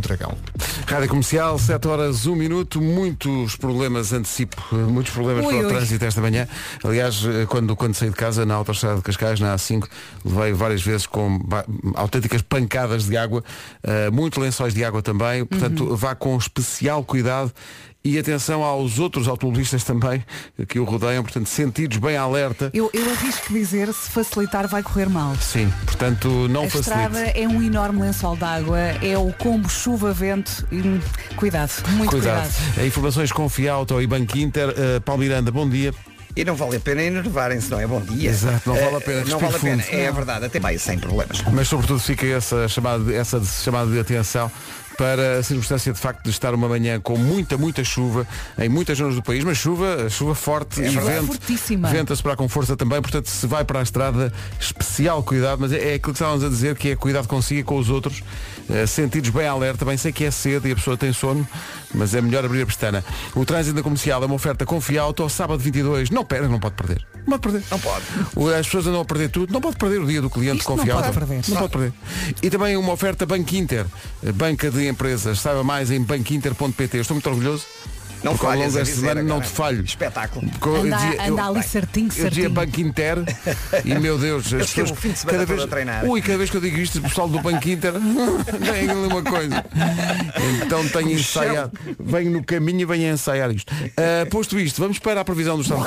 do Dragão. Rádio Comercial, 7 horas, 1 minuto, muitos problemas, antecipo, muitos problemas Ui, para o ui. trânsito esta manhã. Aliás, eh, quando, quando saí de casa na autoestrada de Cascais, na A5, levei várias vezes com autênticas pancadas de água, eh, muitos lençóis de água também, portanto Uhum. vá com especial cuidado e atenção aos outros automobilistas também que o rodeiam, portanto sentidos bem alerta. Eu, eu arrisco dizer, se facilitar vai correr mal. Sim, portanto não a facilite. estrada é um enorme lençol d'água, é o combo chuva-vento. e, hum, Cuidado, muito cuidado. Cuidado. Informações com Fiauto e Banco Inter. Uh, Paulo Miranda, bom dia. E não vale a pena enervarem-se, não é? Bom dia. Exato, não vale a Eh, pena, Não respire vale a pena, fundo. é verdade, até vai sem problemas. Mas sobretudo fica essa chamada, essa chamada de atenção para a circunstância de facto de estar uma manhã com muita, muita chuva em muitas zonas do país, mas chuva, chuva forte É e vento. Fortíssima. Vento a soprar com força também, portanto se vai para a estrada, especial cuidado, mas é, é aquilo que estávamos a dizer, que é cuidado consigo e com os outros, sentidos bem alerta, bem sei que é cedo e a pessoa tem sono, mas é melhor abrir a pestana. O trânsito da comercial é uma oferta com Fiauto, sábado 22, não pera, não pode perder. Não pode perder. Não pode. As pessoas andam a perder tudo. Não pode perder o dia do cliente Isto com não pode perder. Não pode perder. E também uma oferta Banco Inter, banca de empresas. Saiba mais em banquinter.pt. Estou muito orgulhoso. Não porque ao longo falhas a desta dizer semana não te falho. Espetáculo. Porque eu Anda, anda ali bem, certinho, Eu dizia certinho. Banco Inter e meu Deus, as Eu pessoas fim de semana cada vez, a treinar. Ui, cada vez que eu digo isto, o pessoal do Banco Inter vem ali uma coisa. Então tenho ensaiado. Venho no caminho e venho a ensaiar isto. Ah, posto isto, vamos para a previsão do estado.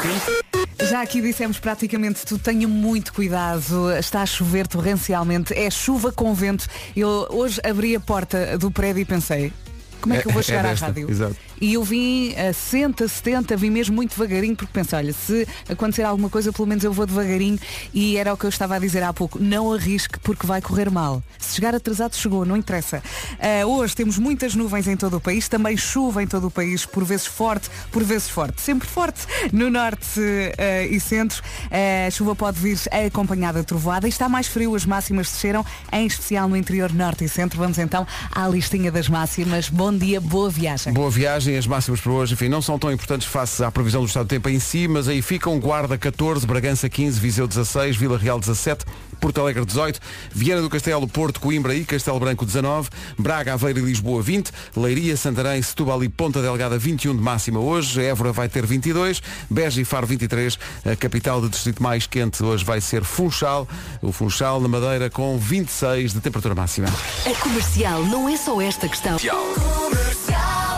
Já aqui dissemos praticamente tudo, tenha muito cuidado, está a chover torrencialmente, é chuva com vento. Eu hoje abri a porta do prédio e pensei, como é que eu É- vou é chegar desta, à rádio? exato. E eu vim a 60, 70, vim mesmo muito devagarinho, porque pensei, olha, se acontecer alguma coisa, pelo menos eu vou devagarinho. E era o que eu estava a dizer há pouco, não arrisque porque vai correr mal. Se chegar atrasado, chegou, não interessa. Ah, hoje temos muitas nuvens em todo o país, também chuva em todo o país, por vezes forte, por vezes forte. Sempre forte no norte ah, e centro. A chuva pode vir acompanhada de trovoada e está mais frio, as máximas desceram, em especial no interior norte e centro. Vamos então à listinha das máximas. Bom dia, boa viagem. Boa viagem, as máximas para hoje, enfim, não são tão importantes face à previsão do estado do tempo em si, mas aí ficam Guarda 14, Bragança 15, Viseu 16, Vila Real 17, Porto Alegre 18, Viana do Castelo, Porto, Coimbra e Castelo Branco 19, Braga, Aveiro e Lisboa 20, Leiria, Santarém, Setúbal e Ponta Delgada 21 de máxima hoje, Évora vai ter 22, Beja e Faro 23, a capital do distrito mais quente hoje vai ser Funchal, o Funchal na Madeira com 26 de temperatura máxima. A comercial não é só esta questão.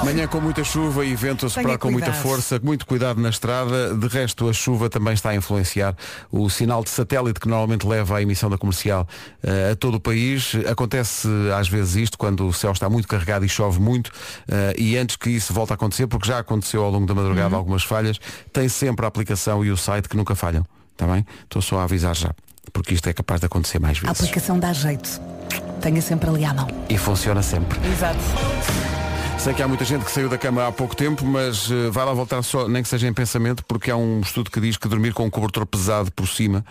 Manhã com muita chuva e vento a soprar com muita força, muito cuidado na estrada. De resto, a chuva também está a influenciar o sinal de satélite que normalmente leva à emissão da comercial eh, a todo o país. Acontece às vezes isto quando o céu está muito carregado e chove muito eh, e antes que isso volte a acontecer, porque já aconteceu ao longo da madrugada Uhum. algumas falhas, tem sempre a aplicação e o site que nunca falham. Está bem? Estou só a avisar já, porque isto é capaz de acontecer mais A vezes. aplicação dá jeito. Tenha sempre ali à mão. E funciona sempre. Exato. Sei que há muita gente que saiu da cama há pouco tempo, mas eh, vai lá voltar só, nem que seja em pensamento, porque há um estudo que diz que dormir com um cobertor pesado por cima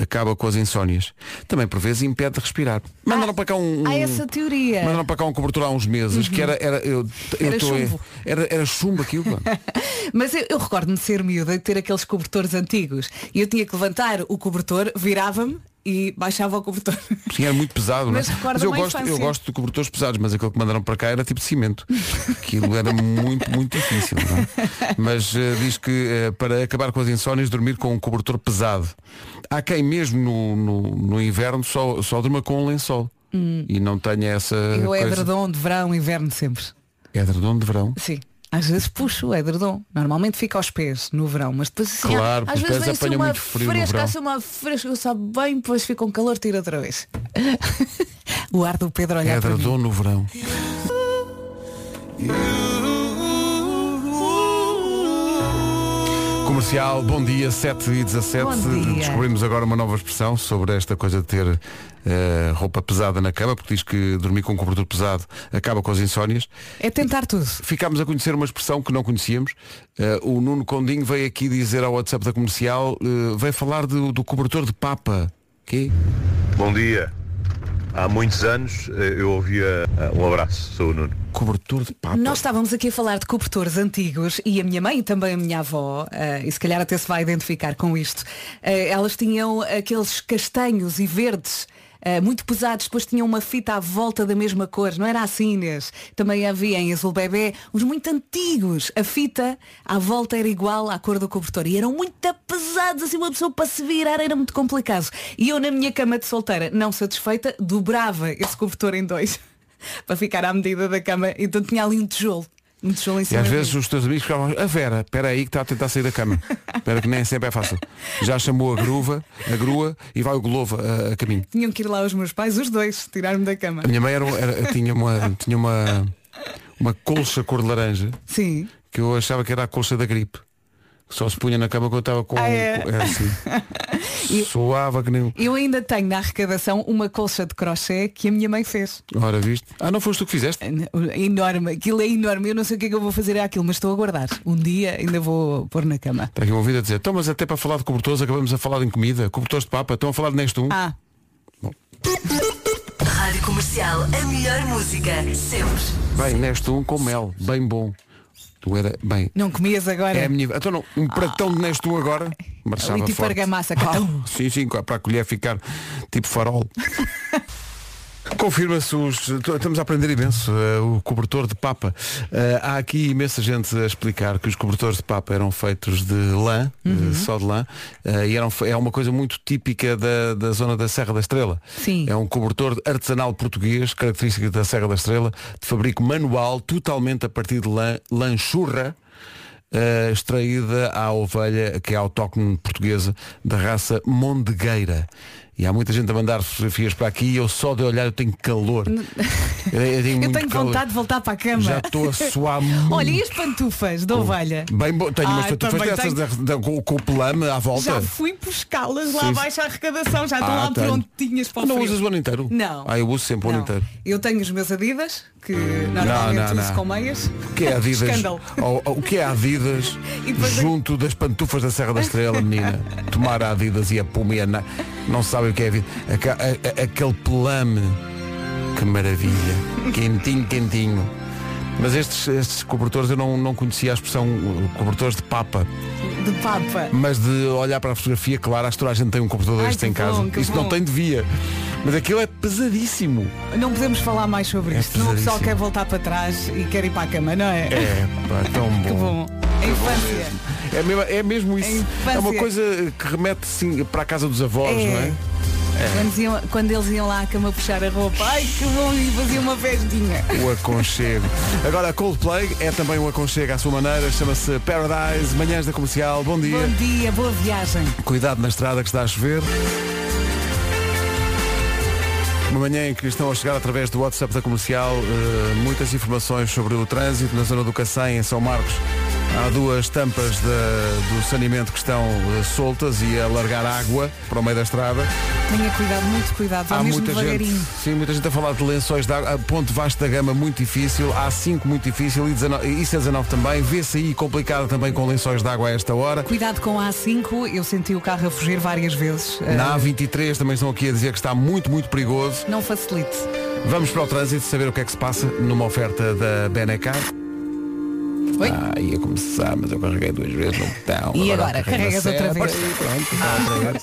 acaba com as insónias. Também por vezes impede de respirar. Mandaram para cá um, um Há essa teoria. mandaram para cá um cobertor há uns meses que era era eu, eu Era tô- chumbo. era era chumbo aquilo. Mas eu, eu recordo-me de ser miúda e ter aqueles cobertores antigos. E eu tinha que levantar o cobertor, virava-me e baixava o cobertor. Sim, era muito pesado, Mas não é? recorda-me eu gosto, eu gosto de cobertores pesados, mas aquele que mandaram para cá era tipo cimento. Aquilo era muito, muito difícil. é? Mas eh, diz que eh, para acabar com as insónias, dormir com um cobertor pesado. Há quem mesmo no, no, no inverno só, só durma com um lençol. E não tenha essa. Eu é coisa. edredom de verão, inverno sempre. Edredom de verão. Sim. Às vezes puxo o edredom. Normalmente fica aos pés no verão, mas depois assim, Claro, às os vezes pés vem assim uma muito frio no fresca, assim uma fresca, sabe bem, depois fica um calor, tira outra vez. o ar do Pedro olhar para mim. Edredom no verão. Comercial, bom dia, 7 e 17. Bom dia. Descobrimos agora uma nova expressão sobre esta coisa de ter eh, roupa pesada na cama, porque diz que dormir com um cobertor pesado acaba com as insónias. É tentar tudo. Ficámos a conhecer uma expressão que não conhecíamos. Eh, o Nuno Condinho veio aqui dizer ao WhatsApp da comercial, eh, veio falar do, do cobertor de papa. Que? Bom dia. Há muitos anos eh, eu ouvia eh, um abraço, sou o Nuno. Cobertor de papa. Nós estávamos aqui a falar de cobertores antigos e a minha mãe e também a minha avó, eh, e se calhar até se vai identificar com isto, elas tinham aqueles castanhos e verdes ah, muito pesados, depois tinham uma fita à volta da mesma cor, não era assim Inês? Também havia em azul bebê uns muito antigos. A fita à volta era igual à cor do cobertor e eram muito pesados, assim uma pessoa para se virar era muito complicado. E eu na minha cama de solteira, não satisfeita, dobrava esse cobertor em dois para ficar à medida da cama, então tinha ali um tijolo. Um tijolo em E cima. às de vezes os teus amigos ficavam, a Vera, espera aí que está a tentar sair da cama. Espera que nem sempre é fácil. Já chamou a gruva, a grua e vai o Glovo a, a caminho. Tinham que ir lá os meus pais, os dois, tirar-me da cama. A minha mãe era, era- tinha uma, tinha uma, uma colcha cor de laranja Sim. que eu achava que era a colcha da gripe. Só se punha na cama quando estava com. Ah, é? com- assim. Soava que nem. Eu ainda tenho na arrecadação uma colcha de crochê que a minha mãe fez. Ora, viste? Ah, não foste tu que fizeste? É Enorme, aquilo é enorme. Eu não sei o que é que eu vou fazer àquilo, mas estou a guardar. Um dia ainda vou pôr na cama. Está aqui um ouvido a dizer, então mas até para falar de cobertores acabamos a falar em comida, cobertores de papa, estão a falar de Neste Um. Ah, Rádio Comercial, a melhor música, sempre. Bem, Neste Um com mel, bem bom. Tu era, bem, não comias agora? é a minha. Então não, um pratão de Neste Um agora, marchava Ali tipo forte. argamassa, catão. Ah, sim, sim, para a colher ficar tipo farol. Confirma-se os. Estamos a aprender imenso eh, o cobertor de papa. Eh, há aqui imensa gente a explicar que os cobertores de papa eram feitos de lã, Uhum. eh, só de lã, eh, e eram, é uma coisa muito típica da, da zona da Serra da Estrela. Sim. É um cobertor artesanal português, característica da Serra da Estrela, de fabrico manual, totalmente a partir de lã, lã churra. eh, extraída à ovelha, que é autóctone portuguesa, da raça mondegueira. E há muita gente a mandar fotografias para aqui e eu só de olhar eu tenho calor. Eu, eu tenho, Eu tenho calor. vontade de voltar para a cama. Já estou a suar muito. Olha, e as pantufas da ovelha? Bem. Tenho umas Ah, pantufas também dessas tenho. da- da- com, com o pelame à volta. Já fui buscá-las lá abaixo à arrecadação, já estão Ah, lá tenho. prontinhas para o Não frio. usas o ano inteiro? Não. Ah, eu uso sempre o ano Não. inteiro. Eu tenho os meus Adidas, que normalmente não, uso não. com meias. O que é Adidas? Escândalo. O, o que é Adidas junto das pantufas da Serra da Estrela, menina? Tomar a Adidas e a Puma e a Na- Não sabe o que é a vida. A- a- aquele pelame. Que maravilha. Quentinho, quentinho. Mas estes, estes cobertores eu não, não conhecia a expressão uh, cobertores de papa. De papa. Mas de olhar para a fotografia, claro, acho que toda a gente tem um cobertor Ai, que em casa. bom, que Isso não bom. tem devia. Mas aquilo é pesadíssimo. Não podemos falar mais sobre É isto. Senão o pessoal quer voltar para trás e quer ir para a cama, não é? É, pá, tão bom. Que bom. A infância. É mesmo, é mesmo isso. É uma coisa que remete sim, para a casa dos avós, É. não é? Quando, iam- quando eles iam lá à cama puxar a roupa, ai que bom, e faziam uma festinha. O aconchego. Agora a Coldplay é também um aconchego à sua maneira, chama-se Paradise, manhãs da comercial, bom dia. Bom dia, boa viagem. Cuidado na estrada que está a chover. Uma manhã em que estão a chegar através do WhatsApp da comercial eh, muitas informações sobre o trânsito na zona do Cacém, em São Marcos. Há duas tampas da- do saneamento que estão eh, soltas e a largar água para o meio da estrada. Tenha cuidado, muito cuidado, Há mesmo muita gente, devagarinho. sim, muita gente a falar de lençóis de água. A Ponte Vasta da Gama muito difícil, A5 muito difícil e 19, e C19 também. Vê-se aí complicada também com lençóis de água a esta hora. Cuidado com a A5, eu senti o carro a fugir várias vezes. Na Ah, A23 também estão aqui a dizer que está muito, muito perigoso. não facilite. Vamos para o trânsito saber o que é que se passa numa oferta da Benecar. Oi? Ah, ia começar, mas eu carreguei duas vezes no botão. E agora? Carregas outra vez? Carregar.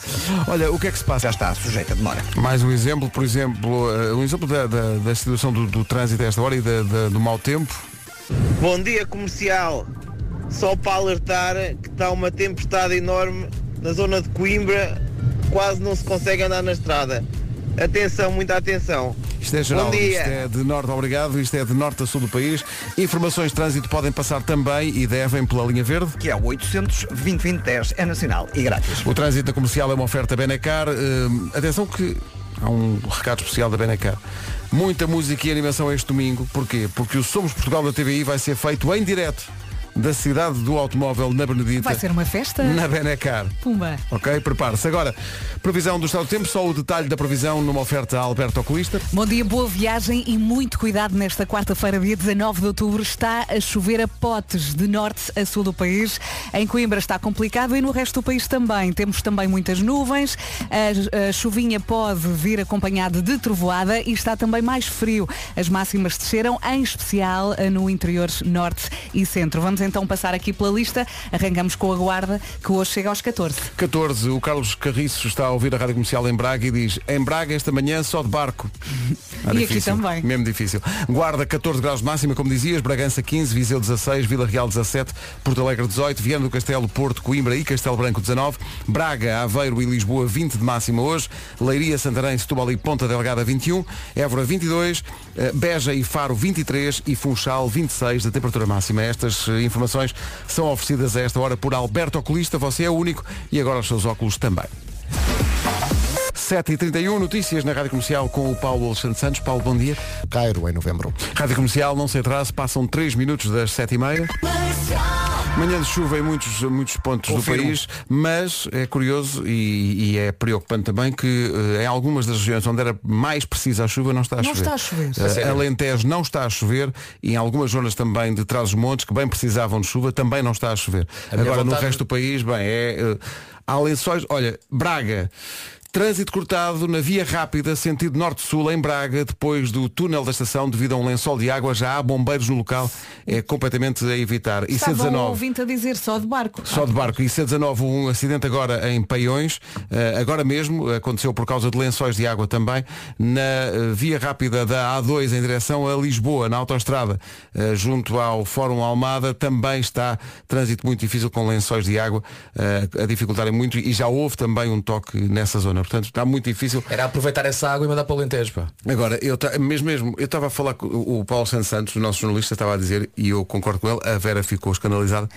Olha, o que é que se passa? Já está sujeita demora. Mais um exemplo, por exemplo, eh, um exemplo da, da, da situação do, do trânsito a esta hora e da- da- do mau tempo. Bom dia comercial. Só para alertar que está uma tempestade enorme na zona de Coimbra, quase não se consegue andar na estrada. Atenção, muita atenção. Isto é geral, Bom dia. isto é de norte, obrigado, isto é de norte a sul do país. Informações de trânsito podem passar também e devem pela linha verde. Que é o 800 2010 é nacional e grátis. O trânsito da comercial é uma oferta Benecar. Hum, atenção que há um recado especial da Benecar. Muita música e animação este domingo. Porquê? Porque o Somos Portugal da TVI vai ser feito em direto da cidade do automóvel na Benedita. Vai ser uma festa? Na Benecar. Pumba. Ok? Prepare-se. Agora, previsão do estado do tempo, só o detalhe da previsão numa oferta a Alberto Oculista. Bom dia, boa viagem e muito cuidado nesta quarta-feira, dia 19 de outubro. Está a chover a potes de norte a sul do país. Em Coimbra está complicado e no resto do país também. Temos também muitas nuvens. A, a chuvinha pode vir acompanhada de trovoada e está também mais frio. As máximas desceram, em especial no interior norte e centro. Vamos então então passar aqui pela lista. Arrancamos com a Guarda, que hoje chega aos 14. 14, o Carlos Carriço está a ouvir a Rádio Comercial em Braga e diz em Braga esta manhã só de barco. Ah, E aqui também. Mesmo difícil. Guarda 14 graus de máxima, como dizias, Bragança 15, Viseu 16, Vila Real 17, Porto Alegre 18, Viana do Castelo, Porto, Coimbra e Castelo Branco 19, Braga, Aveiro e Lisboa 20 de máxima hoje, Leiria, Santarém, Setúbal e Ponta Delgada 21, Évora 22, eh, Beja e Faro 23 e Funchal 26 da temperatura máxima. Estas informações são oferecidas a esta hora por Alberto Oculista, você é o único e agora os seus óculos também. 7h31, notícias na Rádio Comercial com o Paulo Alexandre Santos. Paulo, bom dia. Cairo em novembro. Rádio Comercial, não se atrase, passam 3 minutos das 7h30. Manhã de chuva em muitos, muitos pontos Confirmo. do país, mas é curioso e, e é preocupante também que eh, em algumas das regiões onde era mais precisa a chuva não está a Não chover. está a chover. A sério? Alentejo não está a chover e em algumas zonas também de trás os montes que bem precisavam de chuva também não está a chover. A Agora no vontade- resto do país, bem, é eh, há lençóis, olha, Braga. Trânsito cortado na via rápida, sentido norte-sul, em Braga, depois do túnel da estação, devido a um lençol de água, já há bombeiros no local, é completamente a evitar. Estava um C19. ouvinte a dizer só de barco. Só de barco. E C19, um acidente agora em Paiões. Eh, agora mesmo, aconteceu por causa de lençóis de água também, na eh, via rápida da A2 em direção a Lisboa, na autoestrada, eh, junto ao Fórum Almada, também está trânsito muito difícil com lençóis de água a dificultarem muito e já houve também um toque nessa zona. Portanto, está muito difícil. Era aproveitar essa água e mandar para o Alentejo, pá. Agora, eu mesmo, mesmo, eu estava a falar com o o Paulo Santos Santos, o nosso jornalista, estava a dizer, e eu concordo com ele, a Vera ficou escandalizada.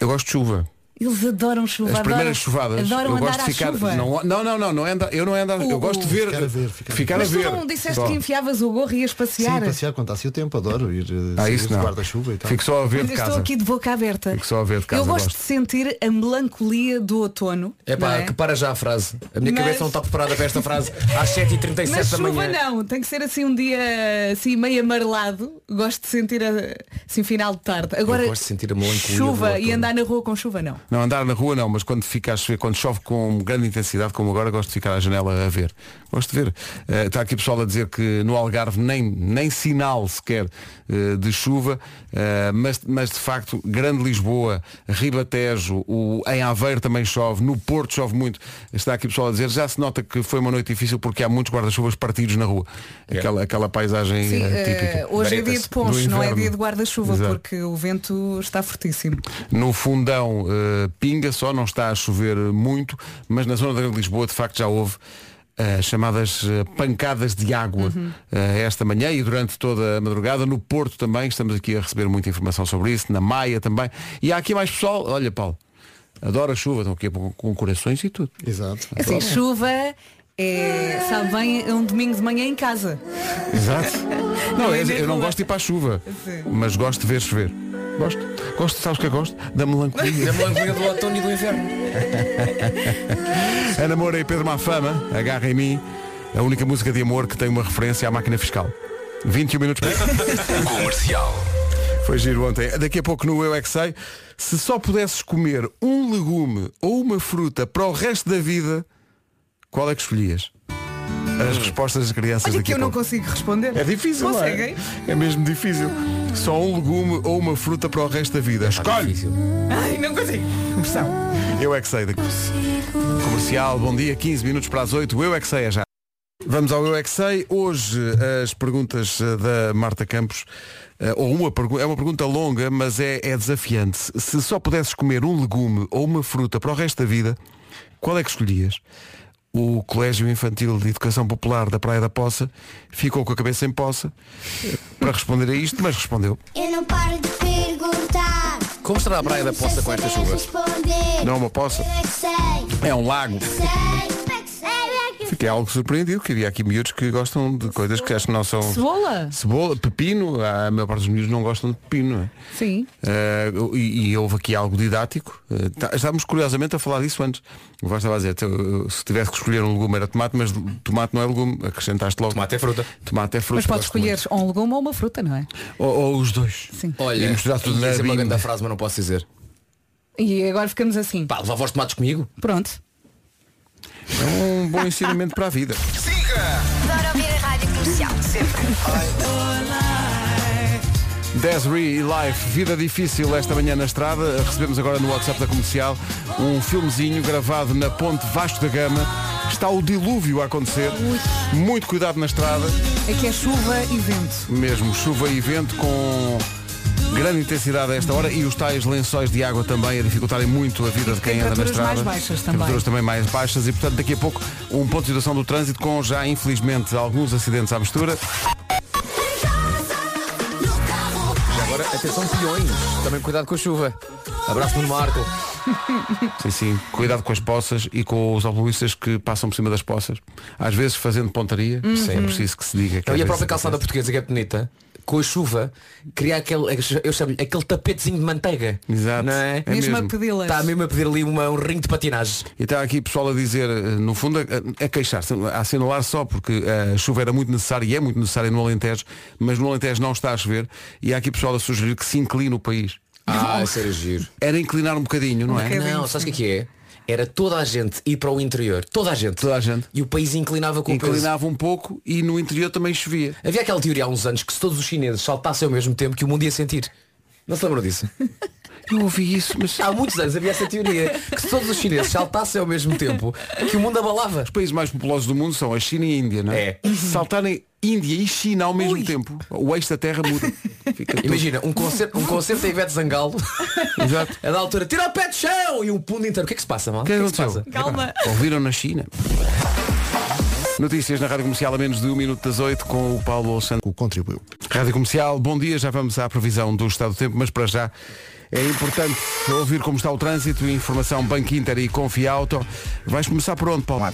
Eu gosto de chuva. Eles adoram chuva. As primeiras adoram, chuvadas, Adoram eu andar gosto de à ficar. chuva. Não, não, não, não, não é andar- eu não é andar, eu gosto de ver, Ficar a ver, ficar a Mas tu ver. não disseste que enfiavas o gorro e ias passear. Sim, passear quando está assim o tempo, adoro ir eh, Ah, isso de não. guarda-chuva e tal. Fico só a ver Mas de eu estou casa. aqui de boca aberta. Fico só a ver de casa, eu gosto, gosto. de sentir a melancolia do outono. É pá, é? que para já a frase. A minha Mas- cabeça não está preparada para esta frase às 7h37 Mas da chuva manhã. não, tem que ser assim um dia assim meio amarelado. Gosto de sentir a- assim final de tarde. Agora gosto de sentir a melancolia chuva e andar na rua com chuva não. Não, andar na rua não, mas quando fica a chover, quando chove com grande intensidade, como agora, gosto de ficar à janela a ver. Gosto de ver. Eh, está aqui pessoal a dizer que no Algarve nem, nem sinal sequer eh, de chuva, eh, mas, mas de facto, Grande Lisboa, Ribatejo, o, em Aveiro também chove, no Porto chove muito. Está aqui pessoal a dizer, já se nota que foi uma noite difícil porque há muitos guarda-chuvas partidos na rua. Aquela, aquela paisagem Sim, típica. hoje é dia de poncho, não é dia de guarda-chuva, porque o vento está fortíssimo. No fundão pinga só, não está a chover muito, mas na zona da Grande Lisboa de facto já houve eh, chamadas eh, pancadas de água eh, esta manhã e durante toda a madrugada. No Porto também, estamos aqui a receber muita informação sobre isso, na Maia também. E há aqui mais pessoal, olha Paulo, adora chuva, estão aqui com, com corações e tudo. Exato. Assim, chuva é, sabe bem, é um domingo de manhã em casa. Exato. Não, é eu, não gosto de ir para a chuva, Sim. mas gosto de ver chover. Gosto. Gosto, sabes o que eu gosto? Da melancolia. Da melancolia do outono e do inverno. Ana Moura e Pedro Mafama, agarra em mim, a única música de amor que tem uma referência à máquina fiscal. 21 minutos para... Comercial. Foi giro ontem. Daqui a pouco no Eu É Que Sei, se só pudesses comer um legume ou uma fruta para o resto da vida, qual é que escolhias? As respostas das crianças Olha daqui que eu a não pouco. consigo responder. É difícil, não é? Conseguem? É mesmo difícil. Só um legume ou uma fruta para o resto da vida. Escolhe! Difícil. Ai, não consigo. Pressão. Eu é que sei daqui. Comercial, bom dia, 15 minutos para as 8. Eu é que sei é já. Vamos ao Eu é que sei. Hoje as perguntas eh, da Marta Campos, eh, ou uma pergunta, é uma pergunta longa, mas é, é desafiante. Se só pudesses comer um legume ou uma fruta para o resto da vida, qual é que escolhias? O Colégio Infantil de Educação Popular da Praia da Poça ficou com a cabeça em poça eh, para responder a isto, mas respondeu. Eu não paro de perguntar. Como estará a Praia da Poça com esta chuva? Responder. Não é uma poça, é que sei. é um lago. Sei. Fiquei algo surpreendido, que havia aqui miúdos que gostam de coisas que acho que não são. Cebola? Cebola, pepino, a maior parte dos miúdos não gostam de pepino, não é? Sim. Eh, e, e houve aqui algo didático. Eh, tá- estávamos curiosamente a falar disso antes. O Vasco estava a dizer, "Então, se tivesse que escolher um legume era tomate, mas tomate não é legume, acrescentaste logo. Tomate é fruta. Tomate é fruta. Mas podes muito. escolher ou um legume ou uma fruta, não é? Ou, ou os dois. Sim. Olha, E misturar tudo na dizer uma grande frase, mas não posso dizer. E agora ficamos assim. Pá, levava os tomates comigo? Pronto. É um bom ensinamento para a vida. Adoro ouvir a rádio comercial. Sempre. E Life, vida difícil esta manhã na estrada. Recebemos agora no WhatsApp da comercial um filmezinho gravado na ponte Vasco da Gama. Está o dilúvio a acontecer. Muito cuidado na estrada. Aqui é chuva e vento. Mesmo chuva e vento com grande intensidade a esta hora e os tais lençóis de água também a dificultarem muito a vida de quem anda na Temperaturas estrada. mais baixas também. Temperaturas também mais baixas e portanto daqui a pouco um ponto de situação do trânsito com já infelizmente alguns acidentes à mistura. Já agora, atenção peões. Também cuidado com a chuva. Abraço no Marco. Sim, sim. Cuidado com as poças e com os automobilistas que passam por cima das poças. Às vezes fazendo pontaria. É preciso que se diga. Que e a própria calçada portuguesa que é bonita, com a chuva, cria aquele, eu chamo aquele tapetezinho de manteiga. Exato. Não é? É mesmo, mesmo. a pedi-las. Está mesmo a pedir ali uma- um ringue de patinagem. E está aqui pessoal a dizer, eh, no fundo, a, a queixar-se, a assinalar só porque a chuva era muito necessária e é muito necessária no Alentejo, mas no Alentejo não está a chover e há aqui pessoal a sugerir que se incline o país. Ah, isso era giro. Era inclinar um bocadinho, não é? bocadinho. Não, sabes o que é que é? Era toda a gente ir para o interior. Toda a gente. Toda a gente. E o país inclinava com. Inclinava um pouco e no interior também chovia. Havia aquela teoria há uns anos que se todos os chineses saltassem ao mesmo tempo que o mundo ia sentir. Não se lembram disso? Eu ouvi isso, mas Há muitos anos havia essa teoria que se todos os chineses saltassem ao mesmo tempo que o mundo abalava. os países mais populosos do mundo são a China e a Índia, não é? É. Se saltarem Índia e China ao mesmo tempo, o eixo da Terra muda. Imagina, um concerto, um concerto da Ivete Zangalo Exato. a da altura, tira o pé do chão e o mundo inteiro. O que é que se passa, mal? O que é que aconteceu? Calma. Ouviram na China. Notícias na Rádio Comercial a menos de um minuto das oito com o Paulo Alexandre. O contribuiu. Rádio Comercial, bom dia, já vamos à previsão do estado do tempo, mas para já é importante ouvir como está o trânsito, informação Banco Inter e Confiauto. Vais começar por onde, Paulo?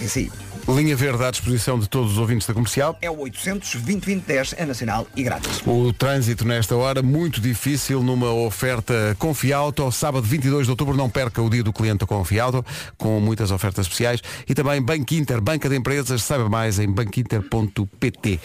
Linha verde à disposição de todos os ouvintes da comercial. É o 800 2010 é nacional e grátis. O trânsito nesta hora, muito difícil numa oferta Confiauto. Sábado 22 de outubro, não perca o dia do cliente Confiauto, com muitas ofertas especiais. E também Banco Inter, Banca de Empresas, saiba mais em banquinter.pt.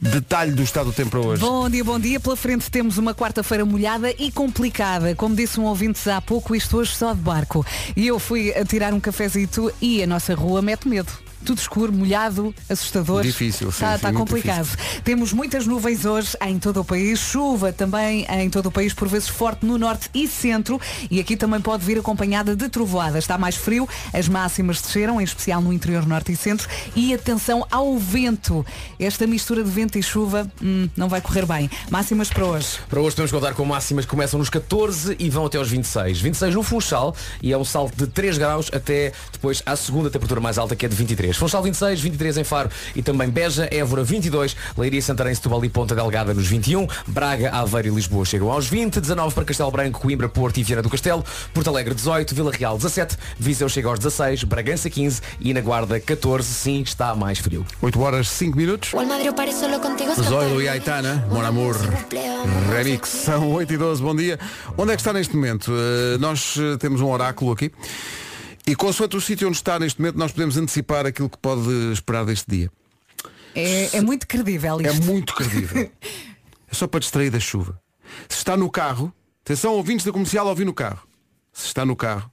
Detalhe do estado do tempo para hoje. Bom dia, bom dia. Pela frente temos uma quarta-feira molhada e complicada. Como disse um ouvinte há pouco, isto hoje só de barco. E eu fui a tirar um cafezito e a nossa rua mete medo. Tudo escuro, molhado, assustador. Difícil, sim, Está, sim, está complicado. Temos muitas nuvens hoje em todo o país, chuva também em todo o país, por vezes forte no norte e centro. E aqui também pode vir acompanhada de trovoadas. Está mais frio, as máximas desceram, em especial no interior norte e centro. E atenção ao vento. Esta mistura de vento e chuva hum, não vai correr bem. Máximas para hoje. Para hoje podemos contar com máximas que começam nos 14 e vão até aos 26. 26 no Funchal e é um salto de 3 graus até depois à segunda temperatura mais alta que é de 23. Funchal 26, 23 em Faro e também Beja, Évora 22, Leiria, Santarém, Setúbal e Ponta Delgada nos 21, Braga, Aveiro e Lisboa chegam aos 20, 19 para Castelo Branco, Coimbra, Porto e Viana do Castelo, Porto Alegre 18, Vila Real 17, Viseu chega aos 16, Bragança 15 e na Guarda 14, sim, está mais frio. 8 horas 5 minutos. Zoilo e Aitana, Mon Amour Remix, são 8 e 12, bom dia. Onde é que está neste momento? Uh, nós uh, temos um oráculo aqui e consoante o sítio onde está neste momento nós podemos antecipar aquilo que pode esperar deste dia. É, é muito credível É isto. muito credível. é só para distrair da chuva. Se está no carro, atenção ouvintes da comercial ouvir no carro. Se está no carro,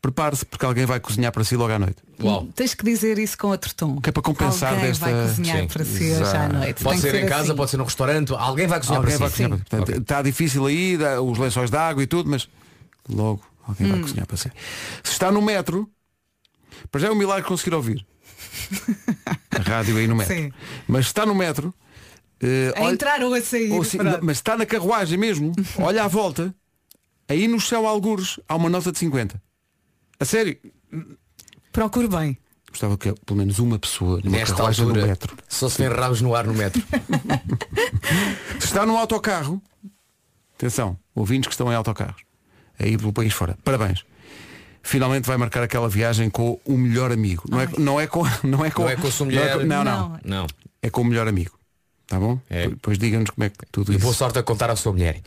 prepare-se porque alguém vai cozinhar para si logo à noite. Uau. Tens que dizer isso com outro tom. Que é para compensar Alguém desta- vai cozinhar Sim. para si hoje à noite. Pode Tem ser que em casa, assim. pode ser num restaurante, alguém vai cozinhar Alguém para vai si. cozinhar. Portanto, Está difícil aí, os lençóis de água e tudo, mas logo alguém Hum. vai cozinhar para si. Se está no metro, para já é um milagre conseguir ouvir. A rádio aí no metro. Sim. Mas se está no metro, eh, A olha- entrar ou a sair. ou se- pronto. mas está na carruagem mesmo, olha à volta, aí no chão algures há uma nota de 50. A sério, Procure bem. gostava que pelo menos uma pessoa numa Nesta carruagem no altura, metro. só se vê rabos no ar no metro. Se está num autocarro, atenção, ouvintes que estão em autocarros, aí pelo país fora, parabéns. Finalmente vai marcar aquela viagem com o melhor amigo. Não é, não é com não é com Não é com a sua não é mulher. com- Não, não, Não. É com o melhor amigo. Tá bom? É. Depois digam-nos como é que tudo E isso boa sorte a contar à sua mulher.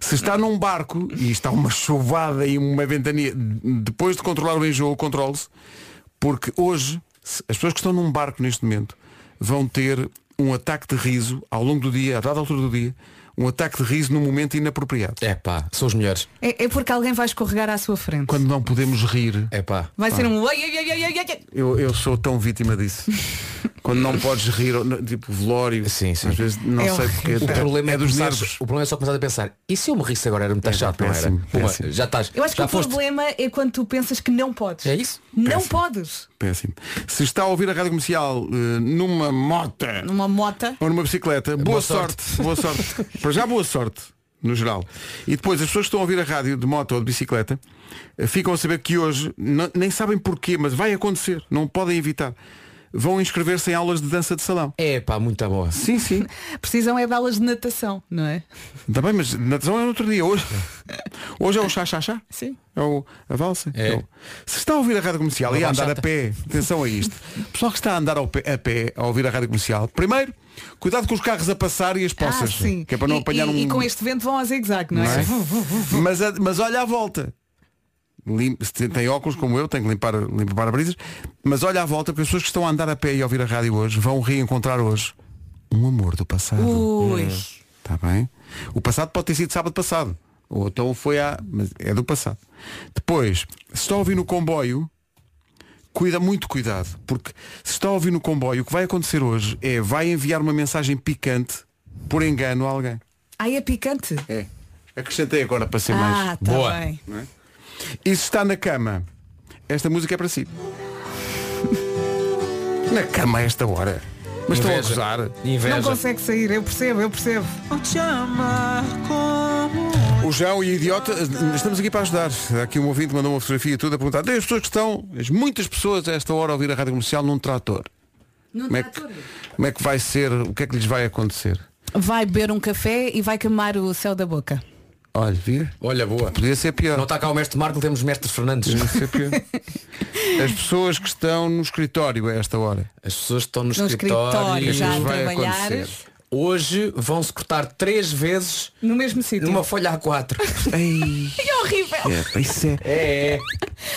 Se está num barco e está uma chuvada e uma ventania, depois de controlar o enjoo, controle-se, porque hoje as pessoas que estão num barco neste momento vão ter um ataque de riso ao longo do dia, a dada altura do dia, um ataque de riso num momento inapropriado. É pá, são os melhores. É, é porque alguém vai escorregar à sua frente. Quando não podemos rir. É pá. Vai ser um. Eu, eu sou tão vítima disso. Quando não podes rir, tipo velório, Sim, sim. às vezes não É sei horrível. porque O problema é, dos começares- nervos. O problema é só começar a pensar, e se eu me risse agora era muito chato, não era? péssimo, já estás. Eu acho que o foste. problema é quando tu pensas que não podes. É isso? Não Péssimo. podes. Péssimo. Se está a ouvir a rádio comercial eh, numa mota Numa mota. ou numa bicicleta, boa, Boa sorte. sorte. Boa sorte. Para já boa sorte, no geral. E depois as pessoas que estão a ouvir a rádio de moto ou de bicicleta eh, ficam a saber que hoje, nem sabem porquê, mas vai acontecer, não podem evitar. Vão inscrever-se em aulas de dança de salão. É pá, muito boa. Sim, sim. Precisam é de aulas de natação, não é? Também, mas natação é no outro dia. Hoje, hoje é o chá chá chá. Sim. É o, a valsa. É. o- se está a ouvir a rádio comercial e a andar a bachata. pé, atenção a isto. O pessoal que está a andar ao pé- a pé, a ouvir a rádio comercial, primeiro, cuidado com os carros a passar e as poças. ah, sim. Que é para não e, apanhar e- um. e com este vento vão a zigue-zague, não, não é? é? mas, a- mas olha à volta. Lim- se tem- tem óculos como eu, tenho que limpar, limpar brisas, mas olha à volta porque as pessoas que estão a andar a pé e a ouvir a rádio hoje vão reencontrar hoje um amor do passado. Ui. Está bem? O passado pode ter sido sábado passado. Ou então foi há. Mas é do passado. Depois, se está a ouvir no comboio, cuida muito cuidado. Porque se está a ouvir no comboio, o que vai acontecer hoje é vai enviar uma mensagem picante por engano a alguém. Ai, é picante. É. Acrescentei agora para ser mais. Ah, tá Boa. bem. E se está na cama, esta música é para si. na cama a esta hora. Mas estão a Inveja. gozar. Não Inveja. consegue sair, eu percebo, eu percebo. O João e a Idiota, estamos aqui para ajudar. Aqui um ouvinte mandou uma fotografia e tudo a perguntar. Tem as pessoas que estão, as muitas pessoas a esta hora a ouvir a rádio comercial num trator. Como é, que, como é que vai ser, o que é que lhes vai acontecer? Vai beber um café e vai queimar o céu da boca. Olha, vira. Olha, boa. Podia ser pior. Não está cá o mestre Marco, temos mestre Fernandes. Podia ser pior. As pessoas que estão no escritório a esta hora. As pessoas estão no, No escritório, que já a trabalhar. acontecer? Hoje vão-se cortar três vezes No mesmo sítio. numa folha A4. Ei, É horrível. é, isso é. É,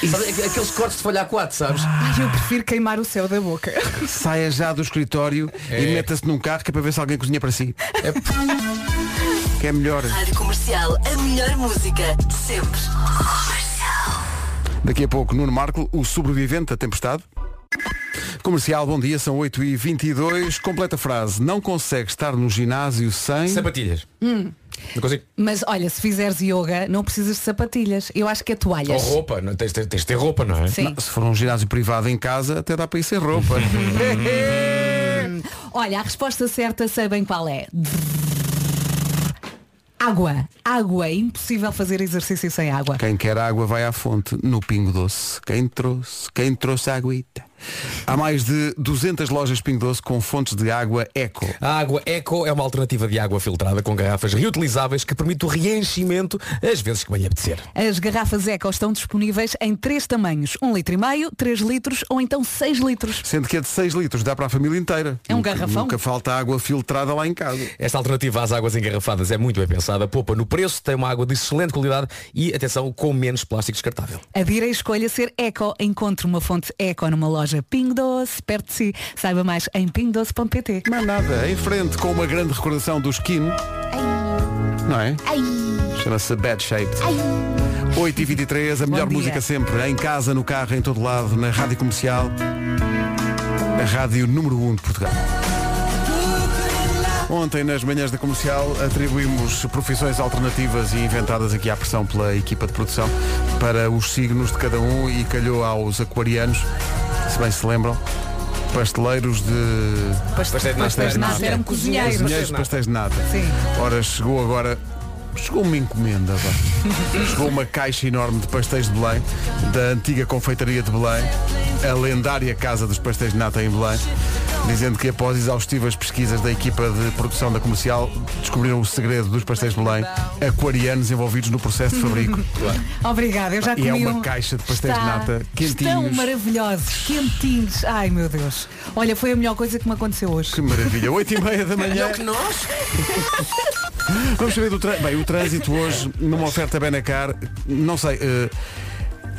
é. Sabe, aqueles cortes de folha A4, sabes? Ai, eu prefiro queimar o céu da boca. Saia já do escritório e É. meta-se num carro que é para ver se alguém cozinha para si. É, Que é melhor. Rádio Comercial, a melhor música sempre. Daqui a pouco, Nuno Marco, o sobrevivente da tempestade. Comercial, bom dia, são 8h22. Completa frase. Não consegue estar no ginásio sem. sapatilhas. Não consigo. Mas olha, se fizeres yoga, não precisas de sapatilhas. Eu acho que é Ou toalhas. roupa. Não, tens, tens, tens de ter roupa, não é? Sim. Se for um ginásio privado em casa, até dá para ir sem roupa. Olha, a resposta certa sei bem qual é. Água. Água. É impossível fazer exercício sem água. Quem quer água vai à fonte, no Pingo Doce. Quem trouxe? Quem trouxe a aguita? Há mais de 200 lojas Pingo Doce com fontes de água eco. A água Eco é uma alternativa de água filtrada com garrafas reutilizáveis que permite o reenchimento às vezes que bem apetecer. As garrafas Eco estão disponíveis em três tamanhos. 1 litro e meio, 3 litros ou então 6 litros. Sendo que é de 6 litros, dá para a família inteira. É um Nunca- garrafão. Nunca falta água filtrada lá em casa. Esta alternativa às águas engarrafadas é muito bem pensada, poupa no preço, tem uma água de excelente qualidade e, atenção, com menos plástico descartável. Adira e escolha ser Eco. Encontre uma fonte Eco numa loja Pingo Doce, perto de si. Saiba mais em pingodoce.pt. Mas nada, em frente com uma grande recordação do Skin. Não é? Chama-se Bad Shape. 8h23, a melhor música sempre, em casa, no carro, em todo lado, na rádio comercial. A rádio número 1 de Portugal. Ontem, nas manhãs da comercial, atribuímos profissões alternativas e inventadas aqui à pressão pela equipa de produção para os signos de cada um e calhou aos aquarianos, se bem se lembram, pasteleiros de Pastéis de nata. Pastéis de nata, eram cozinheiros. Cozinheiros de pastéis de nata. Sim. Ora, chegou agora. Chegou uma encomenda, vá. chegou uma caixa enorme de pastéis de Belém, da antiga confeitaria de Belém, a lendária Casa dos Pastéis de Nata em Belém, dizendo que após exaustivas pesquisas da equipa de produção da comercial, descobriram o segredo dos pastéis de Belém, aquarianos envolvidos no processo de fabrico. Obrigada, eu já E comi é uma um. caixa de pastéis de Está- nata quentinhos. Estão maravilhosos, quentinhos. Ai meu Deus. Olha, foi a melhor coisa que me aconteceu hoje. Que maravilha, 8 e meia da manhã. nós? Vamos saber do trânsito. Bem, o trânsito hoje, numa oferta Benacar, não sei. eh,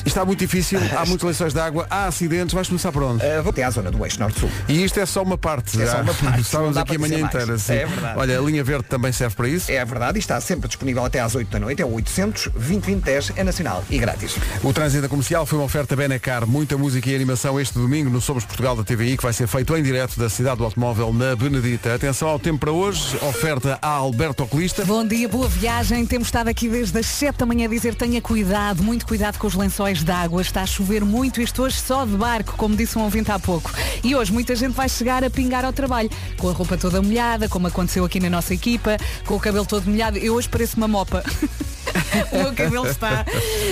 Está muito difícil, há muitos lençóis de água, há acidentes, vais começar por onde? Uh, vou até à zona do eixo norte-sul. E isto é só uma parte. É só já. uma parte, Estávamos aqui a manhã inteira. sim. É verdade. Olha, a linha verde também serve para isso. É verdade e está sempre disponível até às 8 da noite. É o 800 2010 é nacional e grátis. O trânsito comercial foi uma oferta Benecar, muita música e animação este domingo no Somos Portugal da TVI, que vai ser feito em direto da cidade do automóvel na Benedita. Atenção ao tempo para hoje, oferta a Alberto Oculista. Bom dia, boa viagem. Temos estado aqui desde as 7 da manhã a dizer tenha cuidado, muito cuidado com os lençóis de água. Está a chover muito isto hoje só de barco, como disse um ouvinte há pouco. E hoje muita gente vai chegar a pingar ao trabalho, com a roupa toda molhada, como aconteceu aqui na nossa equipa, com o cabelo todo molhado. Eu hoje pareço uma mopa. o meu cabelo está.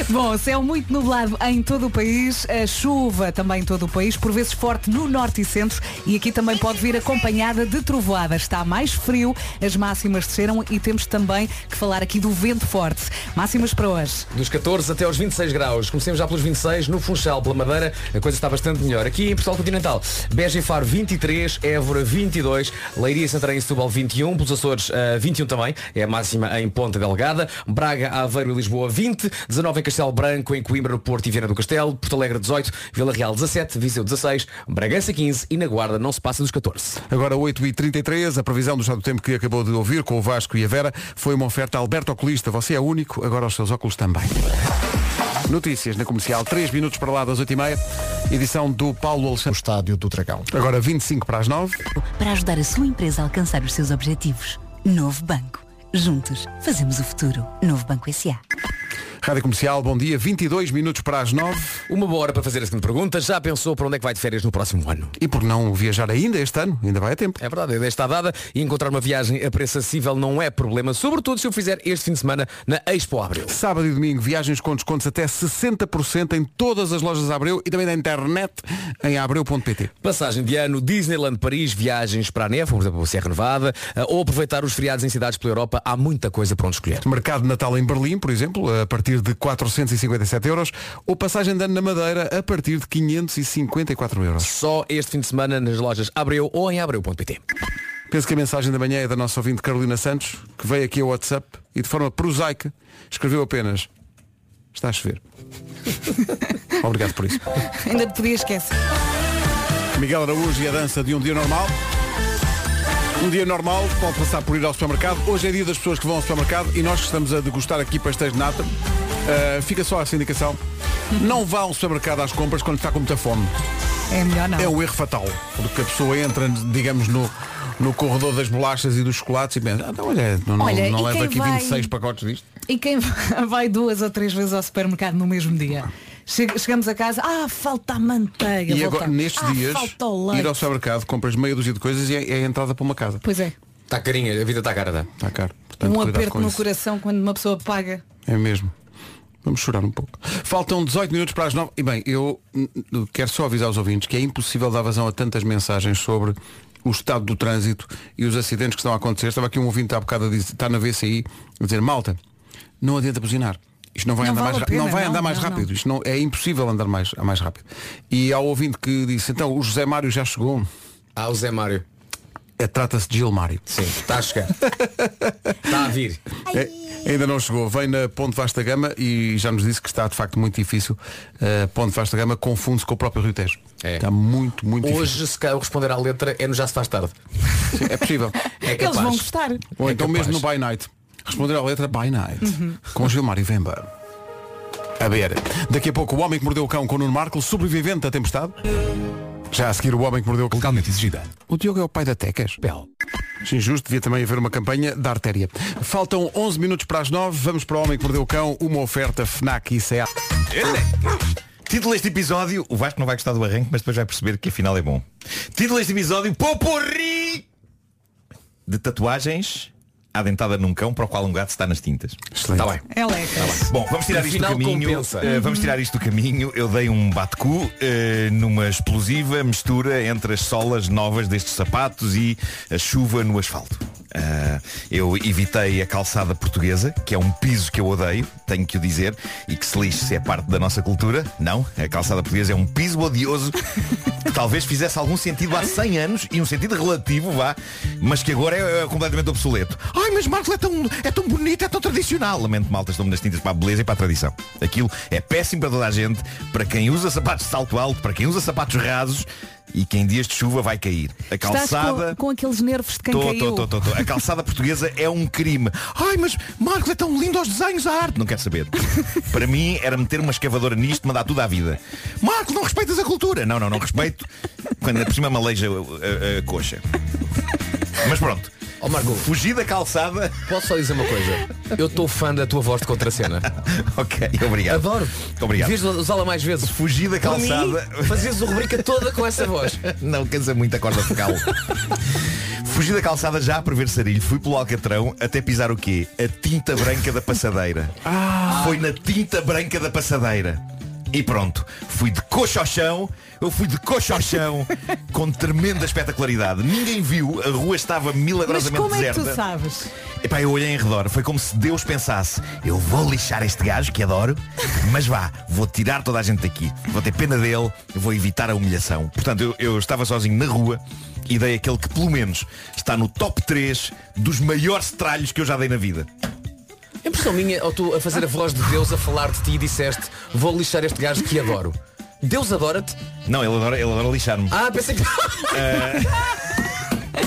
Bom, céu muito nublado em todo o país, a chuva também em todo o país, por vezes forte no norte e centro, e aqui também pode vir acompanhada de trovoadas. Está mais frio, as máximas desceram e temos também que falar aqui do vento forte. Máximas para hoje. Dos 14 até aos 26 graus. Comecemos já pelos 26, no Funchal, pela Madeira, a coisa está bastante melhor. Aqui em Portugal Continental, Beja e Faro 23, Évora 22, Leiria, Santarém e Setúbal 21, pelos Açores eh, 21 também, é a máxima em Ponta Delgada, Braga, Aveiro e Lisboa 20, 19 em Castelo Branco, em Coimbra, no Porto e Viana do Castelo, Porto Alegre 18, Vila Real 17, Viseu 16, Bragança 15 e na Guarda não se passa dos 14. Agora 8h33, a previsão do estado do tempo que acabou de ouvir com o Vasco e a Vera foi uma oferta a Alberto Oculista. Você é único, agora os seus óculos também. Notícias na comercial, 3 minutos para lá das 8h30, edição do Paulo O Alexandre. estádio do Dragão. Agora 25 para as 9. para ajudar a sua empresa a alcançar os seus objetivos. Novo Banco. Juntos, fazemos o futuro. Novo Banco S.A. Rádio Comercial, bom dia, 22 minutos para as 9. Uma boa hora para fazer a seguinte pergunta. Já pensou para onde é que vai de férias no próximo ano? E por não viajar ainda este ano, ainda vai a tempo. É verdade, a ideia está dada e encontrar uma viagem a preço acessível não é problema, sobretudo se eu fizer este fim de semana na Expo Abril. Sábado e domingo, viagens com descontos até 60% em todas as lojas Abreu e também na internet em abreu.pt. Passagem de ano, Disneyland Paris, viagens para a neve, por exemplo, Serra Nevada, eh, ou aproveitar os feriados em cidades pela Europa, há muita coisa para onde escolher. Mercado Natal em Berlim, por exemplo, a partir de 457 euros, ou passagem de ano na Madeira a partir de 554 euros. Só este fim de semana nas lojas Abreu ou em abreu.pt. Penso que a mensagem da manhã é da nossa ouvinte Carolina Santos, que veio aqui ao WhatsApp e de forma prosaica escreveu apenas Está a chover. Obrigado por isso. Ainda te podia esquecer. Miguel Araújo e a dança de um dia normal. Um dia normal pode passar por ir ao supermercado. Hoje é dia das pessoas que vão ao supermercado e nós estamos a degustar aqui pastéis de nata. Uh, fica só essa indicação. Não vá ao supermercado às compras quando está com muita fome. É melhor não. É um erro fatal. Porque a pessoa entra, digamos, no, no corredor das bolachas e dos chocolates e pensa, ah, então, olha, não, não- Olha, não leva aqui vai- 26 pacotes disto. E quem vai duas ou três vezes ao supermercado no mesmo dia? Che- Chegamos a casa, ah, falta a manteiga. E volta. agora, nestes ah, dias, ir ao supermercado, compras meia dúzia de coisas e é, é a entrada para uma casa. Pois é, Está carinha, a vida está cara, tá? Está caro. Portanto, um aperto no isso. coração quando uma pessoa paga. É mesmo. Vamos chorar um pouco. Faltam 18 minutos para as 9. E bem, eu quero só avisar os ouvintes que é impossível dar vazão a tantas mensagens sobre o estado do trânsito e os acidentes que estão a acontecer. Estava aqui um ouvinte há bocado a dizer, está na VCI, a dizer, malta, não adianta buzinar. Isto não vai Não andar vale mais, pena, não vai não, andar mais não, rápido. não. Isto não, é impossível andar mais, mais rápido. E há o ouvinte que disse, então o José Mário já chegou. Ah, o Zé Mário. É, Trata-se de Gilmário. Sim, está a chegar. Está a vir. É, ainda não chegou. Vem na Ponte Vasta Gama e já nos disse que está de facto muito difícil. Uh, Ponte Vasta Gama confunde-se com o próprio Rio Tejo. É. Está muito, muito difícil. Hoje, se calhar, responder à letra é no Já se faz tarde. Sim, é possível. É Eles capaz. vão gostar. Ou É então capaz. mesmo no By Night. Responder à letra By Night. Com Gilmário Vemba. A ver. Daqui a pouco o Homem que Mordeu o Cão com o Nuno Marco, sobrevivente da tempestade. Já a seguir o Homem que Mordeu o Cão. Legalmente exigida. O Diogo é o pai da Tecas. Bel. Injusto, devia também haver uma campanha da artéria. Faltam 11 minutos para as 9. Vamos para o Homem que Mordeu o Cão. Uma oferta FNAC e CA. Título deste episódio, o Vasco não vai gostar do arranque, mas depois vai perceber que afinal é bom. Título deste episódio, Poporri! De tatuagens adentada num cão para o qual um gato está nas tintas. Excelente. Está bem. É leca. Bom, vamos tirar isto do caminho. Eh, vamos tirar isto do caminho. Eu dei um bate-cu eh, numa explosiva mistura entre as solas novas destes sapatos e a chuva no asfalto. Ah, eu evitei a calçada portuguesa, que é um piso que eu odeio, tenho que o dizer, e que se lixe se é parte da nossa cultura. Não, a calçada portuguesa é um piso odioso que talvez fizesse algum sentido há 100 anos e um sentido relativo, vá, mas que agora é, é completamente obsoleto. Ai, mas Marco é tão, é tão bonito, é tão tradicional. Lamento, malta, estou-me nas tintas para a beleza e para a tradição. Aquilo é péssimo para toda a gente, para quem usa sapatos de salto alto, para quem usa sapatos rasos e que em dias de chuva vai cair. A calçada. com, com aqueles nervos de quem Tô, caiu. tô, tô. A calçada portuguesa é um crime. Ai, mas Marcos é tão lindo aos desenhos, a arte. Não quero saber. Para mim era meter uma escavadora nisto, mandar tudo à vida. Marcos, não respeitas a cultura. Não, não, não respeito. Quando por cima me aleija a, a- a coxa. Mas pronto. Ó Marco, Fugir da calçada. posso só dizer uma coisa? Eu estou fã da tua voz de contracena. ok, obrigado. Adoro. Obrigado. Devias usá-la mais vezes. Fugir da calçada. fazias a rubrica toda com essa voz. Não, cansa muito a corda focal. Fugi da calçada já a prever sarilho, fui pelo Alcatrão até pisar o quê? A tinta branca da passadeira. Foi na tinta branca da passadeira. E pronto, fui de coxa ao chão, eu fui de coxa ao chão, com tremenda espetacularidade. Ninguém viu, a rua estava Mas milagrosamente como é que deserta. tu sabes? Epá, eu olhei em redor, foi como se Deus pensasse Eu vou lixar este gajo que adoro Mas vá, vou tirar toda a gente daqui Vou ter pena dele, vou evitar a humilhação Portanto, eu, eu estava sozinho na rua E dei aquele que pelo menos Está no top 3 dos maiores tralhos que eu já dei na vida Impressão minha, ou tu a fazer a voz de Deus a falar de ti e disseste vou lixar este gajo que adoro. Deus adora-te? Não, ele adora, ele adora lixar-me Ah, pensei que.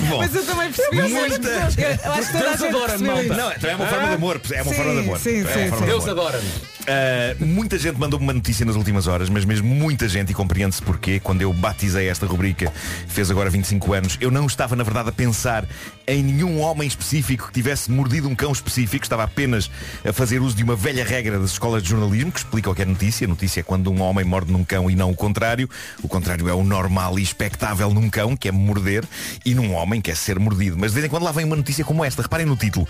Bom, Mas eu também percebi. Muita- Eu acho que a Deus adora-me, percebeu malta. Não, é uma forma de amor É uma Sim, forma de amor sim, É sim, de Deus amor. adora-me. Uh, muita gente mandou-me uma notícia nas últimas horas, mas mesmo muita gente, e compreende-se porquê, quando eu batizei esta rubrica, fez agora 25 anos, eu não estava na verdade a pensar em nenhum homem específico que tivesse mordido um cão específico, estava apenas a fazer uso de uma velha regra das escolas de jornalismo que explica o que é notícia. Notícia é quando um homem morde num cão e não o contrário. O contrário é o normal e expectável num cão, que é morder, e num homem, que é ser mordido. Mas de vez em quando lá vem uma notícia como esta. Reparem no título.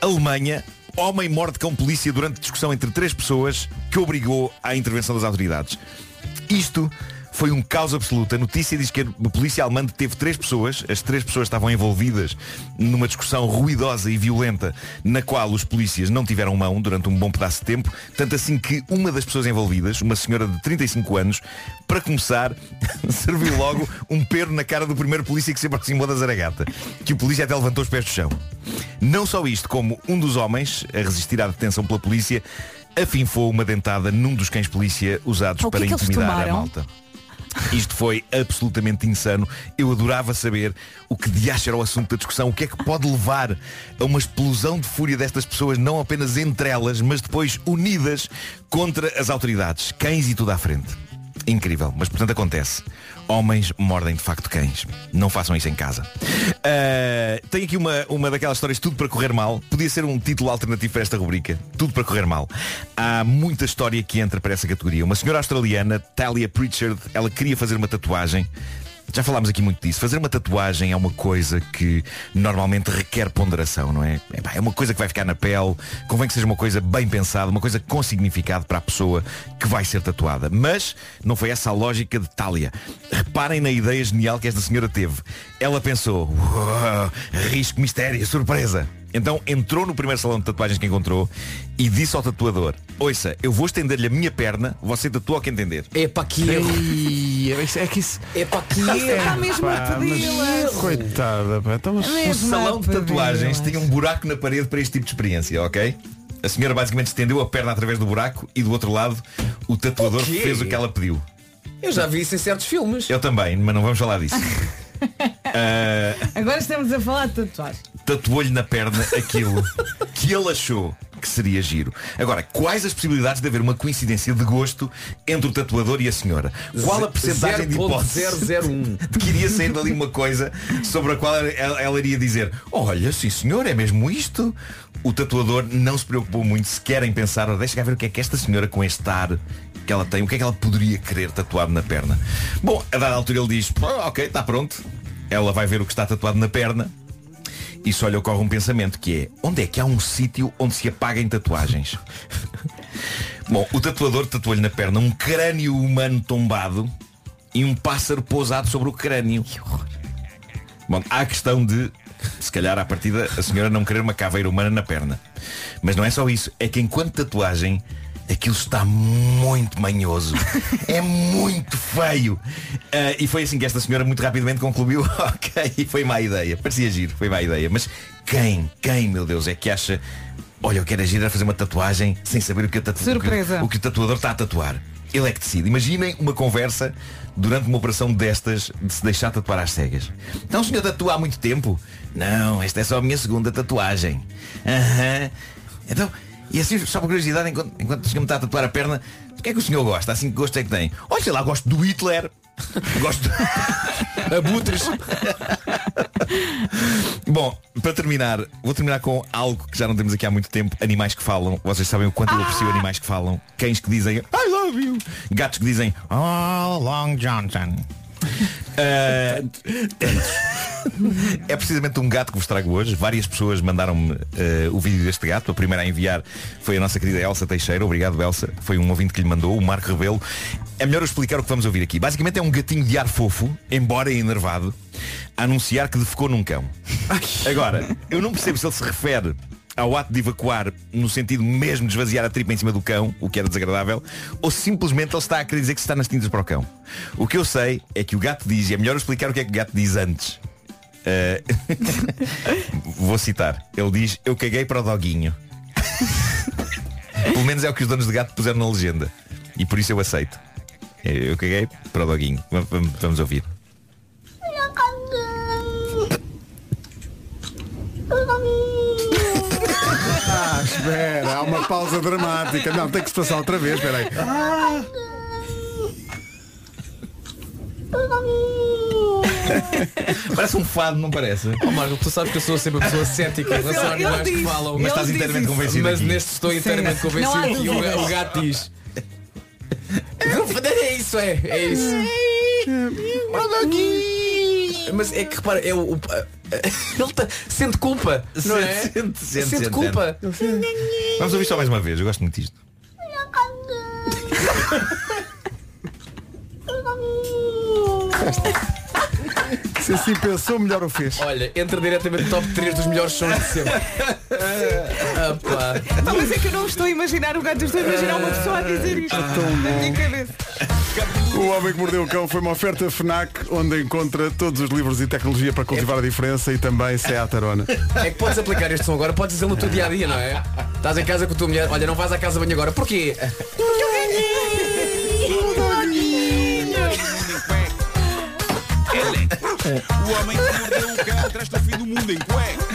Alemanha Homem morde cão polícia durante discussão entre três pessoas que obrigou à intervenção das autoridades. Isto foi um caos absoluto. A notícia diz que a polícia alemã teve três pessoas, as três pessoas estavam envolvidas numa discussão ruidosa e violenta na qual os polícias não tiveram mão durante um bom pedaço de tempo, tanto assim que uma das pessoas envolvidas, uma senhora de 35 anos, para começar, serviu logo um perro na cara do primeiro polícia que se aproximou da zaragata, que o polícia até levantou os pés do chão. Não só isto, como um dos homens, a resistir à detenção pela polícia, afinfou uma dentada num dos cães polícia usados O que para é que intimidar a tomaram? malta. Isto foi absolutamente insano. Eu adorava saber o que de era o assunto da discussão. O que é que pode levar a uma explosão de fúria destas pessoas, não apenas entre elas, mas depois unidas contra as autoridades. Cães e tudo à frente. Incrível. Mas portanto acontece. Homens mordem de facto cães. Não façam isso em casa. Ah, tem aqui uma, uma daquelas histórias tudo para correr mal. Podia ser um título alternativo para esta rubrica. Tudo para correr mal. Há muita história que entra para essa categoria. Uma senhora australiana, Talia Pritchard, ela queria fazer uma tatuagem. Já falámos aqui muito disso. Fazer uma tatuagem é uma coisa que normalmente requer ponderação, não é? É uma coisa que vai ficar na pele, convém que seja uma coisa bem pensada, uma coisa com significado para a pessoa que vai ser tatuada. Mas não foi essa a lógica de Tália. Reparem na ideia genial que esta senhora teve. Ela pensou, "Uau, risco, mistério, surpresa. Então entrou no primeiro salão de tatuagens que encontrou e disse ao tatuador, ouça, eu vou estender-lhe a minha perna, você tatua que entender. Epá, que erro. Ei, é que isso. Epá, que Está erro. mesmo a Pá, mas- pedi-las. Coitada, pá. Então, mas- O Mesmo salão a de tatuagens tinha um buraco na parede para este tipo de experiência, ok? A senhora basicamente estendeu a perna através do buraco e do outro lado o tatuador fez o que ela pediu. Eu já vi isso em certos filmes. Eu também, mas não vamos falar disso. Ah, Agora estamos a falar de tatuagem. Tatuou-lhe na perna aquilo que ele achou que seria giro. Agora, quais as possibilidades de haver uma coincidência de gosto entre o tatuador e a senhora? Qual a percentagem de hipótese 0.001. de que iria sair dali uma coisa sobre a qual ela, ela iria dizer olha, sim senhor, é mesmo isto? O tatuador não se preocupou muito sequer em pensar, deixa cá ver o que é que esta senhora com este ar que ela tem, o que é que ela poderia querer tatuado na perna. Bom, a dada altura ele diz, "Ah, ok, está pronto. Ela vai ver o que está tatuado na perna e só lhe ocorre um pensamento que é, onde é que há um sítio onde se apaguem tatuagens? Bom, o tatuador tatuou-lhe na perna um crânio humano tombado e um pássaro pousado sobre o crânio. Bom, há a questão de Se calhar à partida a senhora não querer uma caveira humana na perna. Mas não é só isso, é que enquanto tatuagem aquilo está muito manhoso. É muito feio. Ah, e foi assim que esta senhora muito rapidamente concluiu, ok, foi má ideia. Parecia giro, foi má ideia. Mas quem, quem, meu Deus, é que acha, olha, eu quero agir a fazer uma tatuagem sem saber o que, a tatu- o que- o que o tatuador está a tatuar. Ele é que decide. Imaginem uma conversa durante uma operação destas de se deixar tatuar às cegas. Então o senhor tatua há muito tempo? Não, esta é só a minha segunda tatuagem. Aham. Então, e assim, só por curiosidade, enquanto, enquanto o senhor me está a tatuar a perna, o que é que o senhor gosta? Assim que gosto é que tem? Olha, sei lá, gosto do Hitler. Gosto Abutres. Bom, para terminar, vou terminar com algo que já não temos aqui há muito tempo. Animais que falam. Vocês sabem o quanto eu aprecio animais que falam. Cães que dizem I love you. Gatos que dizem Oh, Long Johnson. É precisamente um gato que vos trago hoje. Várias pessoas mandaram-me eh, o vídeo deste gato. A primeira a enviar foi a nossa querida Elsa Teixeira. Obrigado, Elsa. Foi um ouvinte que lhe mandou, o Marco Rebelo. É melhor eu explicar o que vamos ouvir aqui. Basicamente é um gatinho de ar fofo, embora enervado, a anunciar que defecou num cão. Agora, eu não percebo se ele se refere ao ato de evacuar no sentido mesmo de esvaziar a tripa em cima do cão, o que era desagradável, ou simplesmente ele está a querer dizer que está nas tintas para o cão. O que eu sei é que o gato diz, e é melhor explicar o que é que o gato diz antes. Eh, Vou citar. Ele diz, eu caguei para o doguinho. Pelo menos é o que os donos de gato puseram na legenda. E por isso eu aceito. Eh, Eu caguei para o doguinho. Va- Vamos, vamos ouvir. Ah, espera, há uma pausa dramática. Não, tem que se passar outra vez, espera aí. Parece um fado, não parece? Oh, Marco, tu sabes que eu sou sempre a pessoa cética em relação a ele animais que diz- falam. Mas estás inteiramente convencido Mas aqui. neste estou inteiramente Não há convencido que o, o gato diz. É isso, é, é isso. Mas é que repara, é o. o- ele tá- sente culpa, não é? Sente, sente, sente, sente. culpa. Vamos ouvir só mais uma vez, eu gosto muito disto. Se assim pensou, melhor o fez. Olha, entra diretamente no top 3 dos melhores sons de sempre. Ah, pá. Mas é que eu não estou a imaginar o gato, eu estou a imaginar uma pessoa a dizer isto na minha cabeça. O Homem que Mordeu o Cão foi uma oferta FNAC onde encontra todos os livros e tecnologia para cultivar a diferença e também Seat Arona. É que podes aplicar este som agora, podes dizer no teu dia a dia, não é? Estás em casa com a tua mulher, olha, não vais à casa bem agora. Porquê? O homem que mordeu o cão traz-te o fim do mundo em cueca.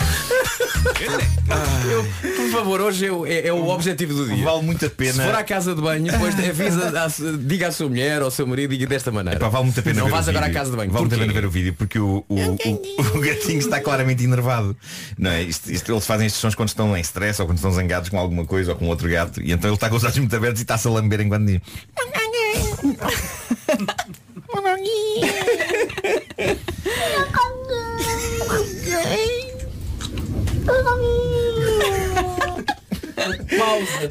Eu, por favor, hoje eu- é, é o objetivo do dia. Vale muito a Se for pena. à casa de banho, depois avisa, à- diga à sua mulher ou ao seu marido, diga desta maneira. Epá, vale muito a pena Não vais agora à casa de banho. Vale muito a pena ver o vídeo porque o, o, o, o gatinho está claramente enervado. Não é? Isto- isto- eles fazem estes sons quando estão em stress ou quando estão zangados com alguma coisa ou com outro gato. E então ele está com os olhos muito abertos e está-se a lamber enquanto diz. Pausa.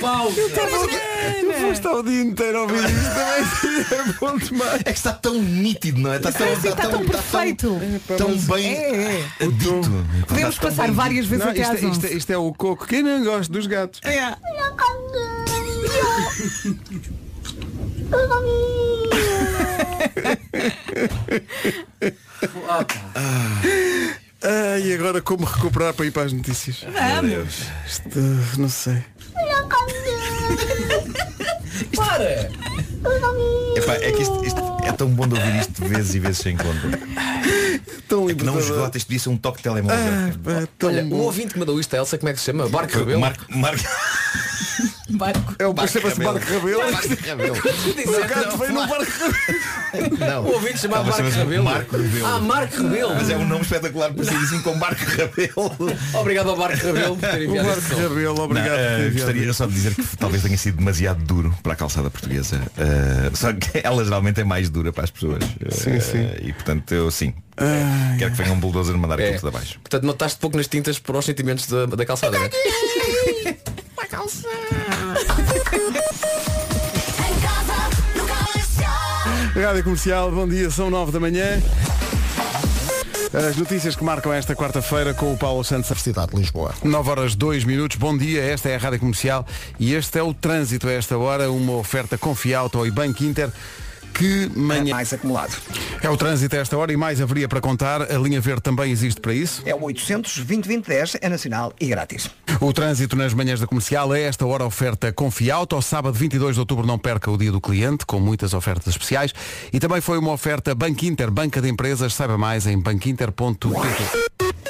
Pausa. Eu vou estar o dia inteiro a ouvir isto também. É bom demais. É que está tão nítido, não é? Está tão, está tão perfeito. tão bem É, é. dito. Podemos Está tão passar várias vezes Não, até isto, às é, isto, é, 11. isto é o coco. Quem não gosta dos gatos? É. Ah, e agora como recuperar para ir para as notícias? Vamos. Isto, não sei. Para! Epá, é que isto, isto é tão bom de ouvir isto vezes e vezes sem conta. Tão É que não esgota, isto devia ser um toque de telemóvel. Ah, pá, tão Olha, o bom. ouvinte que mandou isto, a Elsa, como é que se chama? Barco Rebelo? Marco, Marco, Barco. É o Barco chama-se Rebelo. Barco Rebelo. Marco Rebelo. O gato veio no Barco Rebelo. Não. O ouvinte chamado Não, mas Marco Rebelo. Ah, Marco Rebelo. Mas é um nome espetacular para ser assim com Marco Rebelo. Obrigado ao Barco Rebelo por ter O enviado Barco som. Rebelo, Não, obrigado. eh, gostaria só de dizer que talvez tenha sido demasiado duro para a calçada portuguesa. Eh, só que ela geralmente é mais dura para as pessoas. Eh, Sim, sim. E portanto eu sim. Ai, Quero que venha um bulldozer mandar É. aquilo tudo abaixo. Portanto, notaste pouco nas tintas para os sentimentos da, da calçada, é? Rádio Comercial, bom dia, são 9 da manhã. As notícias que marcam esta quarta-feira com o Paulo Santos. Cidade de Lisboa. 9 horas 2 minutos, bom dia, esta é a Rádio Comercial e este é o trânsito a esta hora, uma oferta Confiauto e Banco Inter. Que manhã. Mais acumulado. É o trânsito a esta hora e mais haveria para contar. A linha verde também existe para isso. É o 800 2010 é nacional e grátis. O trânsito nas manhãs da comercial é esta hora oferta Confiauto. Ao sábado 22 de outubro não perca o dia do cliente, com muitas ofertas especiais. E também foi uma oferta Banco Inter, banca de empresas. Saiba mais em banquinter.pt.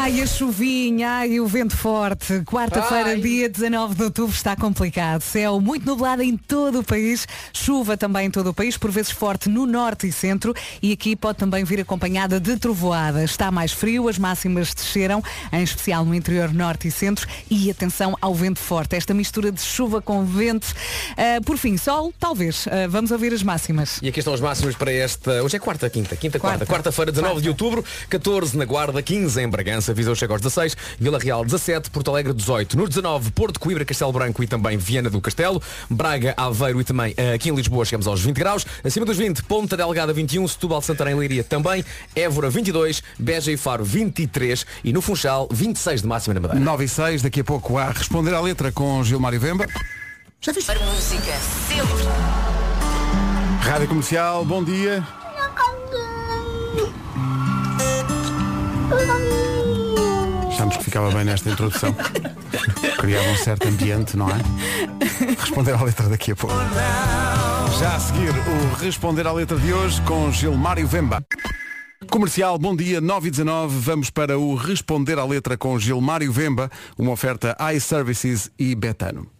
Ai, a chuvinha, ai, o vento forte. Quarta-feira, dia 19 de outubro, está complicado. Céu muito nublado em todo o país, chuva também em todo o país, por vezes forte no norte e centro, e aqui pode também vir acompanhada de trovoada. Está mais frio, as máximas desceram, em especial no interior norte e centro, e atenção ao vento forte. Esta mistura de chuva com vento. Ah, por fim, sol, talvez. Ah, vamos ouvir as máximas. E aqui estão os máximos para esta. Hoje é quarta, quinta, quinta, quarta. Quarta. Quarta-feira, 19 de outubro, 14 na Guarda, 15 em Bragança, Viseu chega aos 16, Vila Real 17, Porto Alegre 18, no 19, Porto Coimbra, Castelo Branco e também Viana do Castelo, Braga, Aveiro e também eh, aqui em Lisboa chegamos aos 20 graus, acima dos 20, Ponta Delgada 21, Setúbal, Santarém, Leiria também, Évora 22, Beja e Faro 23 e no Funchal 26 de máxima na Madeira. 9 e 6, daqui a pouco a responder à letra com Gilmário Vemba. Já fiz. música sempre. Rádio Comercial, bom dia. Achamos que ficava bem nesta introdução. Criava um certo ambiente, não é? Responder à letra daqui a pouco. Já a seguir, o Responder à letra de hoje com Gilmário Vemba. Comercial, bom dia, 9 e 19 vamos para o Responder à letra com Gilmário Vemba, uma oferta iServices e Betano.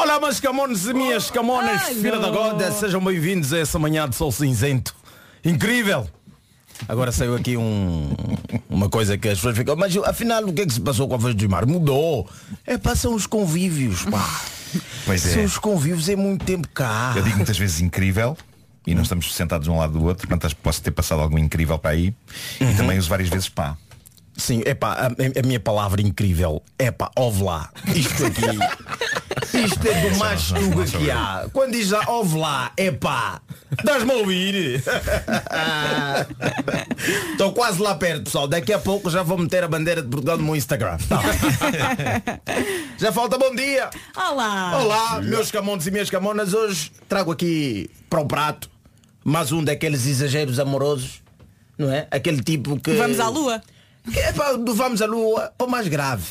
Olá, meus camones e minhas camonas, Alô. filha da goda, sejam bem-vindos a essa manhã de sol cinzento. Incrível! Agora saiu aqui um, uma coisa que as pessoas ficam, mas afinal o que é que se passou com a voz do mar? Mudou. É pá, são os convívios, pá. Pois São é. os convívios é muito tempo cá. Eu digo muitas vezes incrível e não estamos sentados um lado do outro, portanto posso ter passado algo incrível para aí e também uso várias vezes pá. Sim, é pá, a, a minha palavra incrível é pá, ouve lá. Isto aqui. Isto é do mais tuga que há. Quando diz lá, ouve lá, é pá. Dás-me a ouvir. Estou quase lá perto, pessoal. Daqui a pouco já vou meter a bandeira de Portugal no meu Instagram. Tá. já falta bom dia. Olá! Olá, meus camones e minhas camonas. Hoje trago aqui para o prato mais um daqueles exageros amorosos. Não é? Aquele tipo que. Vamos à lua. É pá, do vamos à lua, ou mais grave.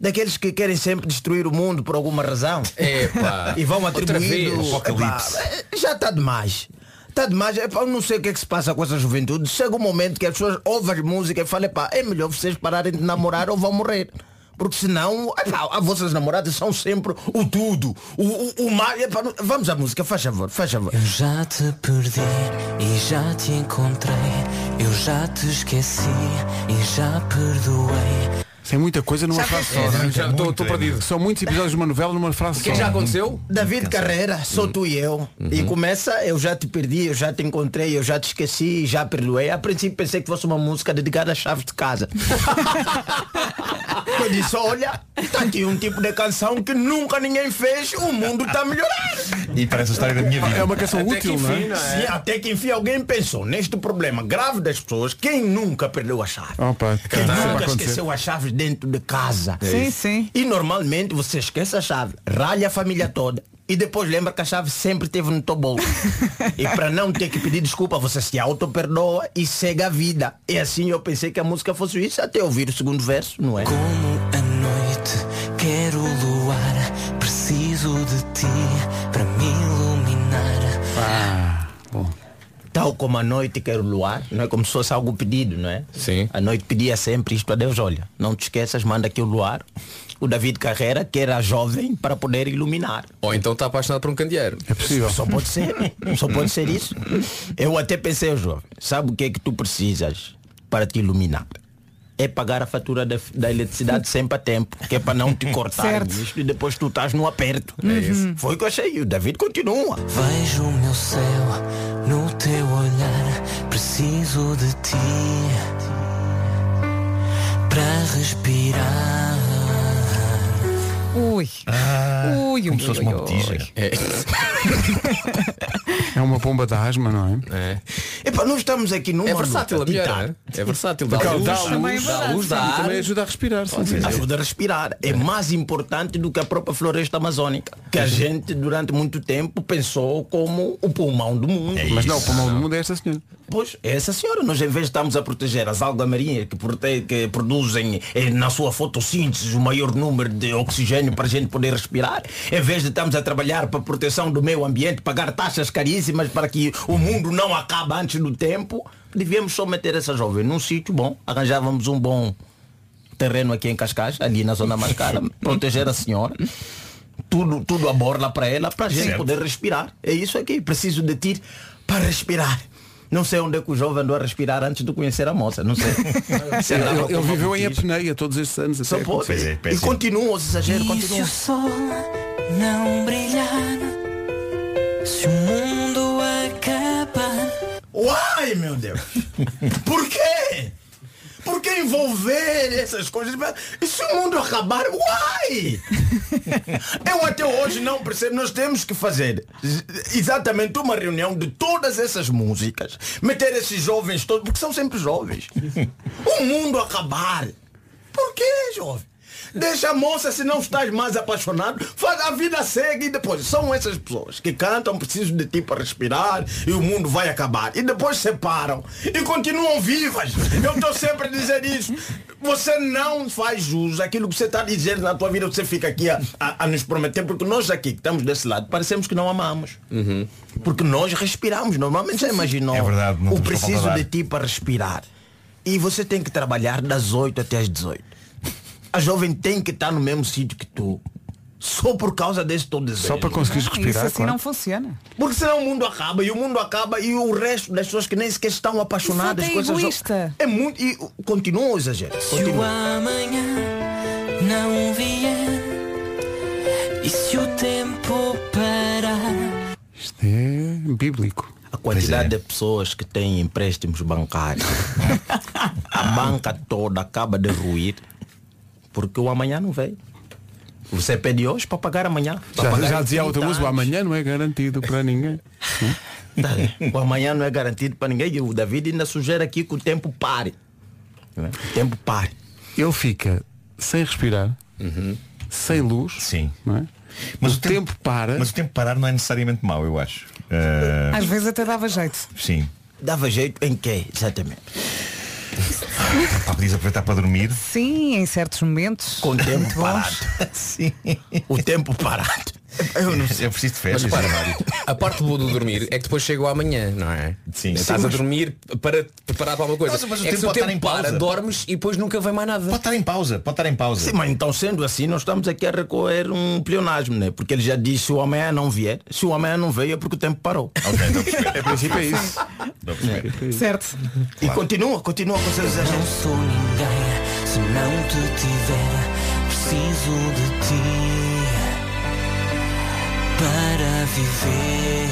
Daqueles que querem sempre destruir o mundo por alguma razão. Epá, e vão atribuir vez. Apocalipse. já está demais. Está demais. Epá, eu não sei o que é que se passa com essa juventude. Chega um momento que as pessoas ouvem as músicas e falam, é melhor vocês pararem de namorar ou vão morrer. Porque senão, epá, as vossas namoradas são sempre o tudo. O, o, o mar. Epá, vamos à música, faz favor, faz favor. Eu já te perdi e já te encontrei. Eu já te esqueci e já perdoei. Tem muita coisa numa frase só. É, é? já estou- estou perdido. São muitos episódios de uma novela numa frase O que só. já aconteceu? David Carreira, sou tu e eu. Uhum. E começa, eu já te perdi, eu já te encontrei, eu já te esqueci, já perdoei. A princípio pensei que fosse uma música dedicada às chaves de casa. eu disse, olha, tá aqui um tipo de canção que nunca ninguém fez, o mundo está melhorando. E parece a história da minha vida. É uma canção Até útil, que não é? enfim, Sim, até que enfim alguém pensou neste problema grave das pessoas, quem nunca perdeu a chave? Opa, Quem nunca acontecer. esqueceu as chaves dentro de casa? É Sim. E normalmente você esquece a chave, ralha a família toda. E depois lembra que a chave sempre esteve no teu bolso. e para não ter que pedir desculpa, você se auto-perdoa e segue a vida. E assim eu pensei que a música fosse isso até ouvir o segundo verso, não é? Como a noite, quero luar. Preciso de ti para me iluminar. Ah. Tal como a noite quero luar, não é como se fosse algo pedido, não é? Sim. A noite pedia sempre isto a Deus, olha, não te esqueças, manda aqui o luar. O David Carreira, que era jovem, para poder iluminar. Ou então está apaixonado por um candeeiro. É possível. Só pode ser, só pode ser isso. Eu até pensei, jovem, sabe o que é que tu precisas para te iluminar? É pagar a fatura da, da eletricidade sempre a tempo, que é para não te cortar e depois tu estás no aperto. Uhum. É isso. Foi o que eu achei. E o David continua. Vejo o meu céu no teu olhar. Preciso de ti para respirar. Ui. ui, ui, como se fosse ui, uma ui. botija. É uma bomba de asma, não é? É, Epá, nós estamos aqui numa é versátil a mulher, é? É versátil. Dá Porque luz, dá luz, luz, dá luz, dá ar. Também ajuda a respirar. sim, sim. Ajuda a respirar. É mais importante do que a própria floresta amazônica. Que a gente, durante muito tempo, pensou como o pulmão do mundo. Mas não, o pulmão do mundo é esta senhora. Pois, é essa senhora. Nós, em vez de estarmos a proteger as algas marinhas que, prote- que produzem eh, na sua fotossíntese o maior número de oxigênio para a gente poder respirar, em vez de estarmos a trabalhar para a proteção do meio ambiente, pagar taxas caríssimas para que o mundo não acabe antes do tempo, devíamos só meter essa jovem num sítio bom, arranjávamos um bom terreno aqui em Cascais, ali na zona mais cara, proteger a senhora. Tudo, tudo a borla para ela, para a gente Certo. poder respirar. É isso aqui. Preciso de ti para respirar. Não sei onde é que o jovem andou a respirar antes de conhecer a moça. Não sei. Ele, ele uma viveu em apneia todos estes anos. Só até pode. Pois é, e péssimo. continua os exageros, E se o sol não brilhar? Se o mundo acabar? Uai, meu Deus! Por quê? Que envolver essas coisas? E se o mundo acabar? Uai! Eu até hoje não percebo. Nós temos que fazer exatamente uma reunião de todas essas músicas. Meter esses jovens todos, porque são sempre jovens. O mundo acabar. Por quê, jovem? Deixa a moça se não estás mais apaixonado, faz a vida segue e depois são essas pessoas que cantam, preciso de ti para respirar e o mundo vai acabar. E depois separam e continuam vivas. Eu estou sempre a dizer isso. Você não faz jus àquilo que você está a dizer na tua vida, você fica aqui a, a- a nos prometer, porque nós aqui que estamos desse lado parecemos que não amamos. Porque nós respiramos. Normalmente já imaginou É verdade, o preciso de ti para respirar. E você tem que trabalhar das 8 até as 18. A jovem tem que estar no mesmo sítio que tu. Só por causa desse todo desejo. Só para conseguires Isso respirar, assim claro. não funciona. Porque senão o mundo acaba e o mundo acaba e o resto das pessoas que nem sequer estão apaixonadas Isso com é essas egoísta. É muito. E continua o exagero. Se o Continua. amanhã não vier? E se o tempo parar? Isto é bíblico. A quantidade é. de pessoas que têm empréstimos bancários. a banca toda acaba de ruir porque o amanhã não veio. Você pede hoje para pagar amanhã. Já, pagar já dizia outra 30 música, o amanhã não é garantido para ninguém. Tá. O amanhã não é garantido para ninguém. E o David ainda sugere aqui que o tempo pare. É? O tempo pare. Ele fica sem respirar, sem luz, Sim. não é? Mas o, o tempo- tempo para. Mas o tempo parar não é necessariamente mau, eu acho. Ah, Às vezes até dava jeito. sim. Dava jeito em quê? Exatamente. Pá, podias aproveitar para dormir. Sim, em certos momentos. Com o tempo parado. Sim. O tempo parado. Eu não sei. Eu preciso de férias. Mas repara, a parte boa do dormir é que depois chega o amanhã, não é? Sim. Estás Sim, a mas- dormir para te preparar para alguma coisa. Mas- mas o é que tempo o tempo em para, pausa. dormes e depois nunca vem mais nada. Pode estar em pausa, pode estar em pausa. Sim, mas então sendo assim, nós estamos aqui a recorrer um pleonasmo, né? Porque ele já disse se o amanhã não vier, se o amanhã não veio é porque o tempo parou. Ok. Em princípio é isso. Perceber. Certo. E continua, continua com seus Não sou ninguém se não te tiver. Preciso de ti para viver.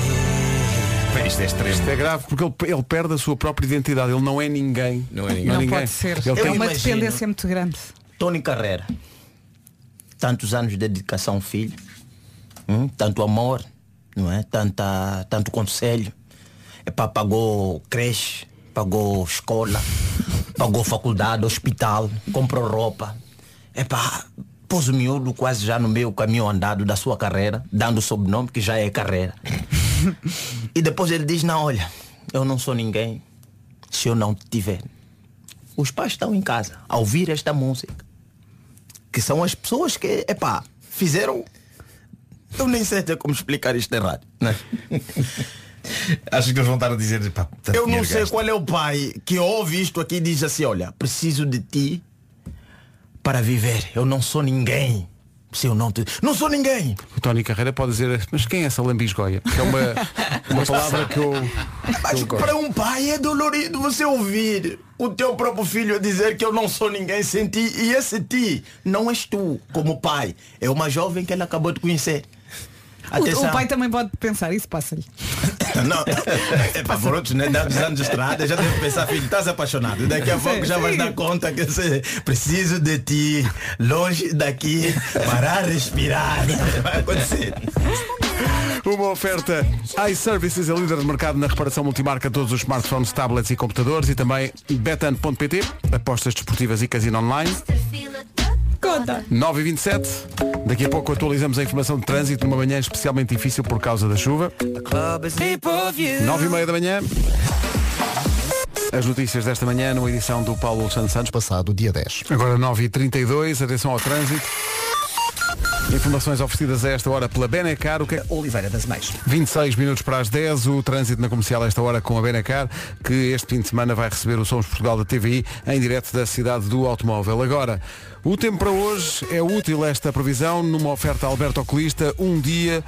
Bem, Isto é extremo. Isto é grave porque ele, ele perde a sua própria identidade. Ele não é ninguém. Não é ninguém. Não ninguém. pode ser. Ele Eu é tem uma dependência muito grande. Tony Carreira. Tantos anos de dedicação ao filho. hum, Tanto amor, não é? Tanta, tanto conselho. Epá, pagou creche, pagou escola, pagou faculdade, hospital, comprou roupa. Epá, pôs o miúdo quase já no meio caminho andado da sua carreira, dando o sobrenome que já é carreira. e depois ele diz, não, olha, eu não sou ninguém se eu não tiver. Os pais estão em casa a ouvir esta música. Que são as pessoas que, epá, fizeram. Eu nem sei até como explicar isto errado. Né? Achas que eles vão estar a dizer pá, Eu não sei gasto. qual é o pai que ouve isto aqui e diz assim, olha, preciso de ti para viver. Eu não sou ninguém. Se eu não te. Não sou ninguém! O Tony Carreira pode dizer, mas quem é essa lambisgoia? Que é uma, uma palavra que eu. Mas para um pai é dolorido você ouvir o teu próprio filho dizer que eu não sou ninguém sem ti e esse ti não és tu como pai. É uma jovem que ele acabou de conhecer. O, o pai também pode pensar, isso passa-lhe. Não, é para por outros, né? Dados anos de estrada, já deve pensar, filho, estás apaixonado. Daqui a Sim, pouco já vais dar conta que você preciso de ti, longe daqui, parar, respirar. Vai acontecer. Uma oferta iServices, a líder de mercado na reparação multimarca de todos os smartphones, tablets e computadores e também betan.pt, apostas desportivas e casino online. Conta. 9 e 27 Daqui a pouco atualizamos a informação de trânsito numa manhã especialmente difícil por causa da chuva. 9 e meia da manhã. As notícias desta manhã numa edição do Paulo Santos Santos. Passado dia 10. Agora 9 e 32 atenção ao trânsito. Informações oferecidas a esta hora pela Benecar. O que é... Oliveira das Mães. 26 minutos para as 10, o trânsito na comercial a esta hora com a Benacar, que este fim de semana vai receber o Somos Portugal da TVI em direto da cidade do automóvel. Agora, o tempo para hoje é útil esta previsão numa oferta Alberto Oculista, um dia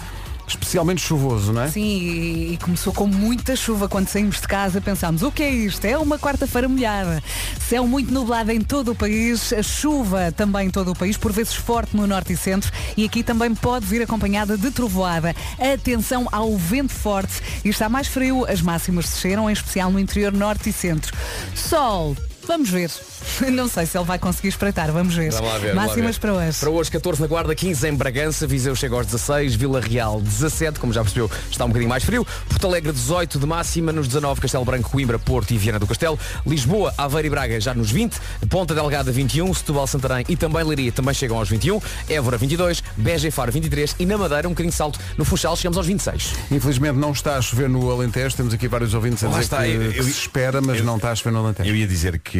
especialmente chuvoso, não é? Sim, e, começou com muita chuva quando saímos de casa. Pensámos, o que é isto? É uma quarta-feira molhada. Céu muito nublado em todo o país, chuva também em todo o país, por vezes forte no norte e centro, e aqui também pode vir acompanhada de trovoada. Atenção ao vento forte e está mais frio. As máximas desceram, em especial no interior norte e centro. Sol. Vamos ver. Não sei se ele vai conseguir espreitar. Vamos ver. Vamos lá ver. vamos lá Máximas ver. para hoje. Para hoje, 14 na Guarda, 15 em Bragança, Viseu chega aos 16, Vila Real 17, como já percebeu, está um bocadinho mais frio. Porto Alegre 18 de máxima, nos 19 Castelo Branco, Coimbra, Porto e Viana do Castelo. Lisboa, Aveiro e Braga já nos 20, Ponta Delgada 21, Setúbal, Santarém e também Leiria também chegam aos 21, Évora 22, Beja e Faro 23 e na Madeira um bocadinho de salto. No Funchal chegamos aos 26. Infelizmente não está a chover no Alentejo, temos aqui vários ouvintes a dizer está, que, eu- que eu- se espera, mas não está a chover no Alentejo. Eu ia dizer que,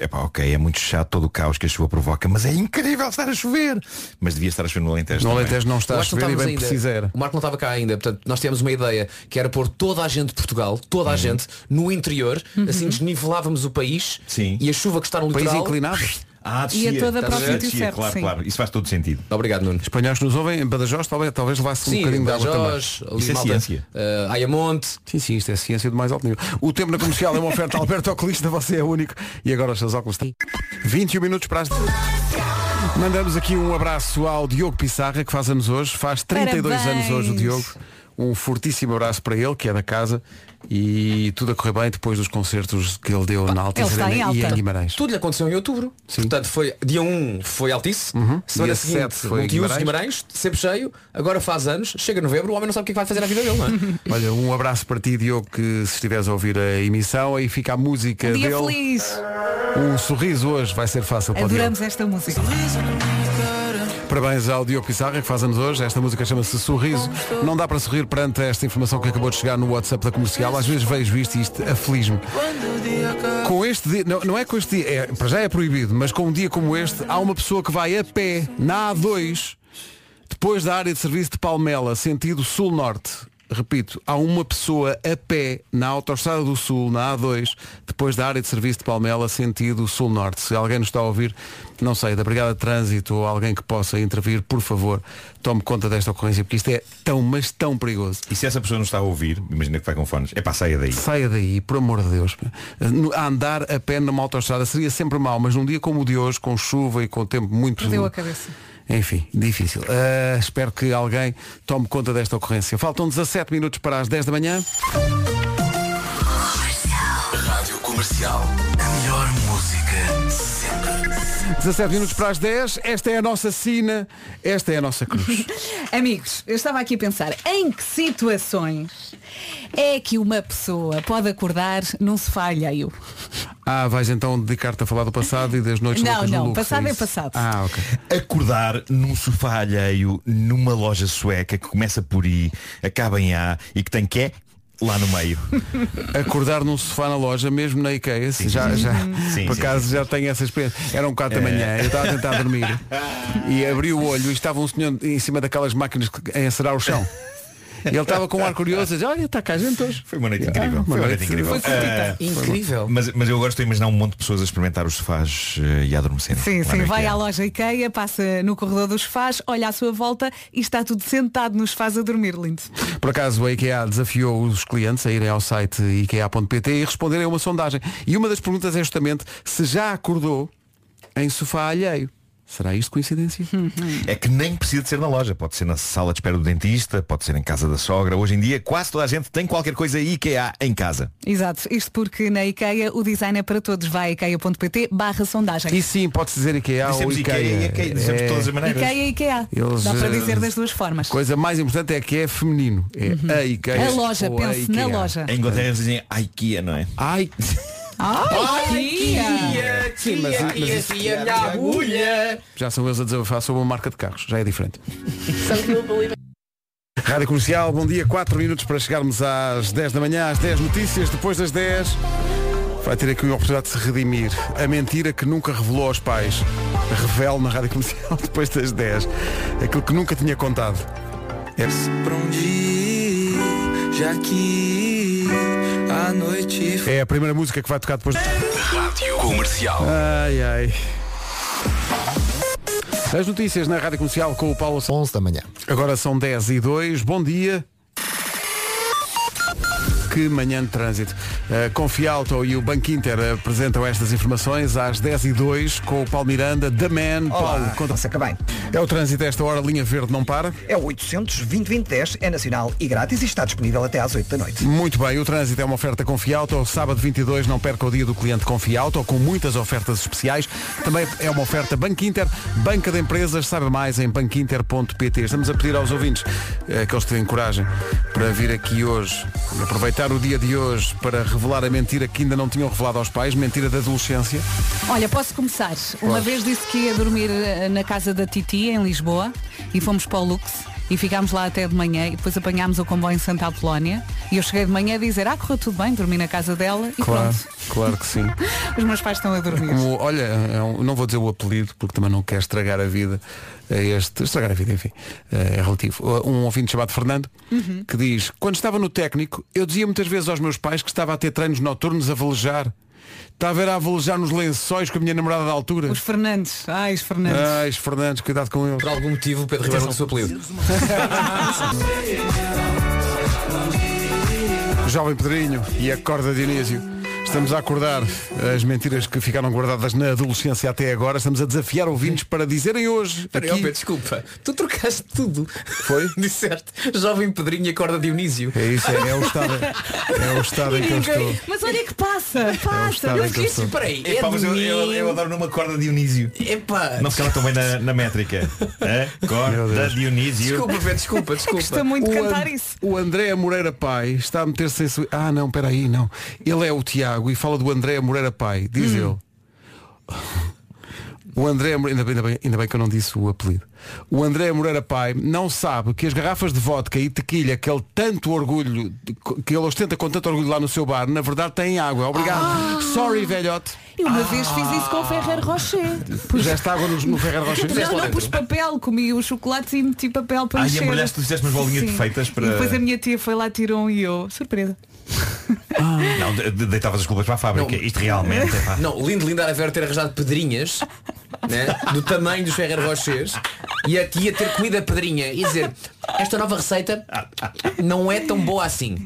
epá, ok, é muito chato todo o caos que a chuva provoca, mas é incrível estar a chover. Mas devia estar a chover no Alentejo. No também. Alentejo não está a acho que não chover e bem ainda. precisa era. O Marco não estava cá ainda, portanto nós tivemos uma ideia que era pôr toda a gente de Portugal, toda a gente, no interior, assim desnivelávamos o país Sim. e a chuva que está no País litoral. inclinado. Ah, Ia descia, toda estás para o sítio certo, Claro, sim. claro. Isso faz todo sentido. Obrigado, Nuno. Espanhóis que nos ouvem, em Badajoz talvez, talvez levasse um bocadinho de água também. Isso é malta, ciência. eh, Ayamonte. Sim, sim, isto é ciência do mais alto nível. O tempo na comercial é uma oferta Alberto Oculista, você é único. E agora os seus óculos têm 21 minutos para as. Mandamos aqui um abraço ao Diogo Pissarra, que faz anos hoje. Faz 32 Parabéns. anos hoje o Diogo. Um fortíssimo abraço para ele, que é da casa. E tudo a correr bem depois dos concertos que ele deu na Altice está em Arena e em Guimarães. Tudo lhe aconteceu em outubro. Portanto, foi dia 1 foi Altice, semana Dia seguinte 7 foi Guimarães. Guimarães, sempre cheio, agora faz anos, chega novembro, o homem não sabe o que é que vai fazer na vida dele, não é? Olha, um abraço para ti, Diogo, que se estiveres a ouvir a emissão, aí fica a música Um dia dele. feliz. Um sorriso hoje vai ser fácil para o Diogo. Adoramos esta música. Parabéns ao Diogo Pissarra, que faz anos hoje. Esta música chama-se Sorriso. Não dá para sorrir perante esta informação que acabou de chegar no WhatsApp da comercial. Às vezes vejo isto e isto aflige-me. Com este dia, não, não é com este dia, é, para já é proibido, mas com um dia como este, há uma pessoa que vai a pé na A2, depois da área de serviço de Palmela, sentido sul-norte. Repito, há uma pessoa a pé na Autostrada do Sul, na A2, depois da área de serviço de Palmela, sentido sul-norte. Se alguém nos está a ouvir, não sei, da Brigada de Trânsito ou alguém que possa intervir, por favor, tome conta desta ocorrência, porque isto é tão, mas tão perigoso. E se essa pessoa não está a ouvir, imagina que vai com fones, é pá, saia daí. Saia daí, por amor de Deus. A andar a pé numa autostrada seria sempre mau, mas num dia como o de hoje, com chuva e com tempo muito. Perdeu a cabeça. Enfim, difícil. Ah, espero que alguém tome conta desta ocorrência. Faltam 17 minutos para as 10 da manhã. Rádio Comercial. A melhor música sempre. 17 minutos para as 10. Esta é a nossa sina, esta é a nossa cruz. Amigos, eu estava aqui a pensar em que situações é que uma pessoa pode acordar num sofá alheio. Ah, vais então dedicar-te a falar do passado e das noites Não, loucas no não, Lux, passado é isso? passado. Ah, ok. Acordar num sofá alheio, numa loja sueca que começa por I, acaba em A e que tem que é lá no meio. Acordar num sofá na loja, mesmo na IKEA, já, sim. já, Sim, por sim, acaso já tenho essa experiência. Eram 4 da manhã, eu estava a tentar dormir e abri o olho e estava um senhor em cima daquelas máquinas que- a encerar o chão. Ele estava com um ar curioso a dizer, olha, está cá gente hoje. Foi uma noite Ah, incrível. uma Foi uma noite- incrível. foi. Ah, Incrível. Mas, mas eu agora estou a imaginar um monte de pessoas a experimentar os sofás eh, e a adormecerem. Sim, sim, vai à loja IKEA, passa no corredor dos sofás, olha à sua volta e está tudo sentado nos sofás a dormir, lindo. Por acaso a IKEA desafiou os clientes a irem ao site ikea.pt e responderem a uma sondagem. E uma das perguntas é justamente se já acordou em sofá alheio. Será isto coincidência? É que nem precisa de ser na loja, pode ser na sala de espera do dentista, pode ser em casa da sogra. Hoje em dia quase toda a gente tem qualquer coisa IKEA em casa. Exato, isto porque na IKEA o design é para todos. Vai a ikea.pt barra sondagem. E sim, pode-se dizer IKEA ou Dissemos IKEA. IKEA e IKEA, dissemos de todas as maneiras. IKEA e IKEA. Eles, Dá para eh, dizer das duas formas. Coisa mais importante é que é feminino. É a IKEA. A loja, ou a pense na loja. Em Inglaterra eles dizem IKEA, não é? Ai. Ai, IKEA! Sim, mas, mas isso- a minha agulha. já são eles a desabafar sobre uma marca de carros. Já é diferente. Rádio Comercial, bom dia, 4 minutos para chegarmos às 10 da manhã, às 10 notícias, depois das 10 vai ter aqui uma oportunidade de se redimir. A mentira que nunca revelou aos pais. Revele na Rádio Comercial depois das 10. Aquilo que nunca tinha contado. É... Pra onde ir, já que a noite é a primeira música que vai tocar depois. Rádio Comercial. Ai ai. As notícias na Rádio Comercial com o Paulo 11 da manhã. Agora são 10 e 2. Bom dia. Que manhã de trânsito. A Confialto e o Banco Inter apresentam estas informações às 10 e 2 com o Paulo Miranda, The Man. Olá, Paulo, conta- você que bem. É o trânsito a esta hora, linha verde não para. É o 800 2010 é nacional e grátis e está disponível até às 8 da noite. Muito bem, o trânsito é uma oferta Confiauto. Sábado 22 não perca o dia do cliente Confiauto, com muitas ofertas especiais. Também é uma oferta Banco Inter, Banca de Empresas. Saiba mais em banquinter.pt. Estamos a pedir aos ouvintes eh, que eles tenham coragem para vir aqui hoje e aproveitar o dia de hoje para revelar a mentira que ainda não tinham revelado aos pais, mentira da adolescência. Olha, posso começar. Uma vez disse que ia dormir eh, na casa da Titi, em Lisboa, e fomos para o Lux. E ficámos lá até de manhã e depois apanhámos o comboio em Santa Apolónia e eu cheguei de manhã a dizer, ah, correu tudo bem, dormi na casa dela e Claro, pronto. claro que sim. Os meus pais estão a dormir. Como, olha, é não vou dizer o apelido porque também não quero estragar a vida a este. Estragar a vida, enfim, é relativo. Um ouvinte chamado Fernando Uhum. que diz, quando estava no técnico, eu dizia muitas vezes aos meus pais que estava a ter treinos noturnos a velejar. Estava a velejar nos lençóis com a minha namorada da altura. Os Fernandes, ai, os Fernandes. Ai, os Fernandes, cuidado com eles. Por algum motivo, o Pedro Ribeiro não o seu apelido. Jovem Pedrinho e a corda Dionísio. Estamos a acordar as mentiras que ficaram guardadas na adolescência até agora. Estamos a desafiar ouvintes para dizerem hoje. Peraí, aqui- Pedro, desculpa. Tu trocaste tudo. Foi? Disseste jovem Pedrinho e acorda Dionísio. É isso, é, é o estado, é o estado em que eu estou. Mas olha que passa, passa. estado em que eu fiz- Peraí, é Epá, mas eu, eu, eu adoro numa corda Dionísio. Epá. Não ficava tão bem na, na métrica. Meu Corda. Dionísio. Desculpa, Pedro, desculpa, desculpa. Custa muito O cantar An- isso. O André Moreira Pai está a meter-se em... su- Ah, não, peraí, não. Ele é o Tiago e fala do André Moreira Pai. Diz Hum. ele. O André Moreira, ainda bem, ainda, bem, ainda bem que eu não disse o apelido. O André Moreira Pai não sabe que as garrafas de vodka e tequilha que ele tanto orgulho, que ele ostenta com tanto orgulho lá no seu bar, na verdade têm água. Obrigado. Ah. Sorry, velhote. Eu uma vez fiz isso com o Ferrer Rocher. Puseste água no, no Ferrer Rocher? Não, não pus papel, comi os chocolates e meti papel para Ah, e encher. embrulhaste, tu fizeste umas bolinhas Sim. perfeitas para- E depois a minha tia foi lá, tirou um e eu. Surpresa. Não, de- de- deitavas as culpas para a fábrica. Isto realmente é pá. Não, lindo, lindo era a Vera ter arranjado pedrinhas né, do tamanho dos Ferrer Rochers e a tia ter comido a pedrinha e dizer esta nova receita não é tão boa assim.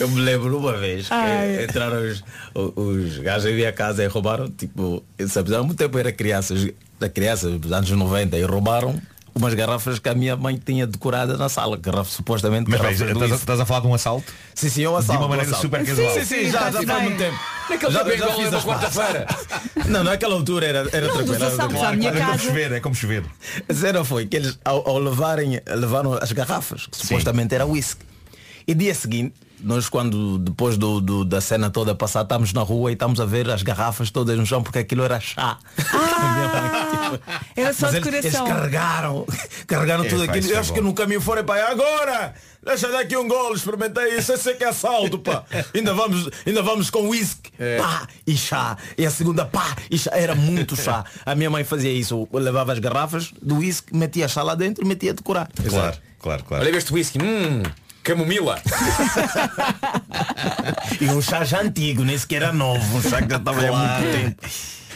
Eu me lembro uma vez que Ai. entraram os, os, os gajos aí a casa e roubaram, tipo, sabes, há muito tempo era criança, da criança, dos anos 90, e roubaram umas garrafas que a minha mãe tinha decorada na sala, garrafas supostamente Mas garrafas bem, estás, a- whisky. estás a falar de um assalto? Sim, sim, é um assalto. De uma um maneira assalto. super casual. Sim, sim, já, já faz muito tempo. Naquele Já- já fiz quarta-feira. Não, naquela altura era, era Não, tranquilo. era à minha é como chover, é como chover. A cena foi que eles ao, ao levarem, levaram as garrafas, que supostamente era whisky. E dia seguinte, nós quando depois do, do- da cena toda passar, estamos na rua e estamos a ver as garrafas todas no chão porque aquilo era chá. Era só Mas eles, eles decoração. carregaram, carregaram É, tudo aquilo. Eu é acho bom. que no caminho fora para agora. Deixa daqui um golo, experimentei isso, esse é que é saldo, pá. Ainda vamos, ainda vamos com whisky, pá, e chá. E a segunda, pá, e chá. Era muito chá. A minha mãe fazia isso, eu levava as garrafas do whisky, metia chá lá dentro e metia a decorar. Claro, claro, claro. Olha este whisky, hum, camomila. E um chá já antigo, nem sequer era novo, um chá que já estava há muito tempo.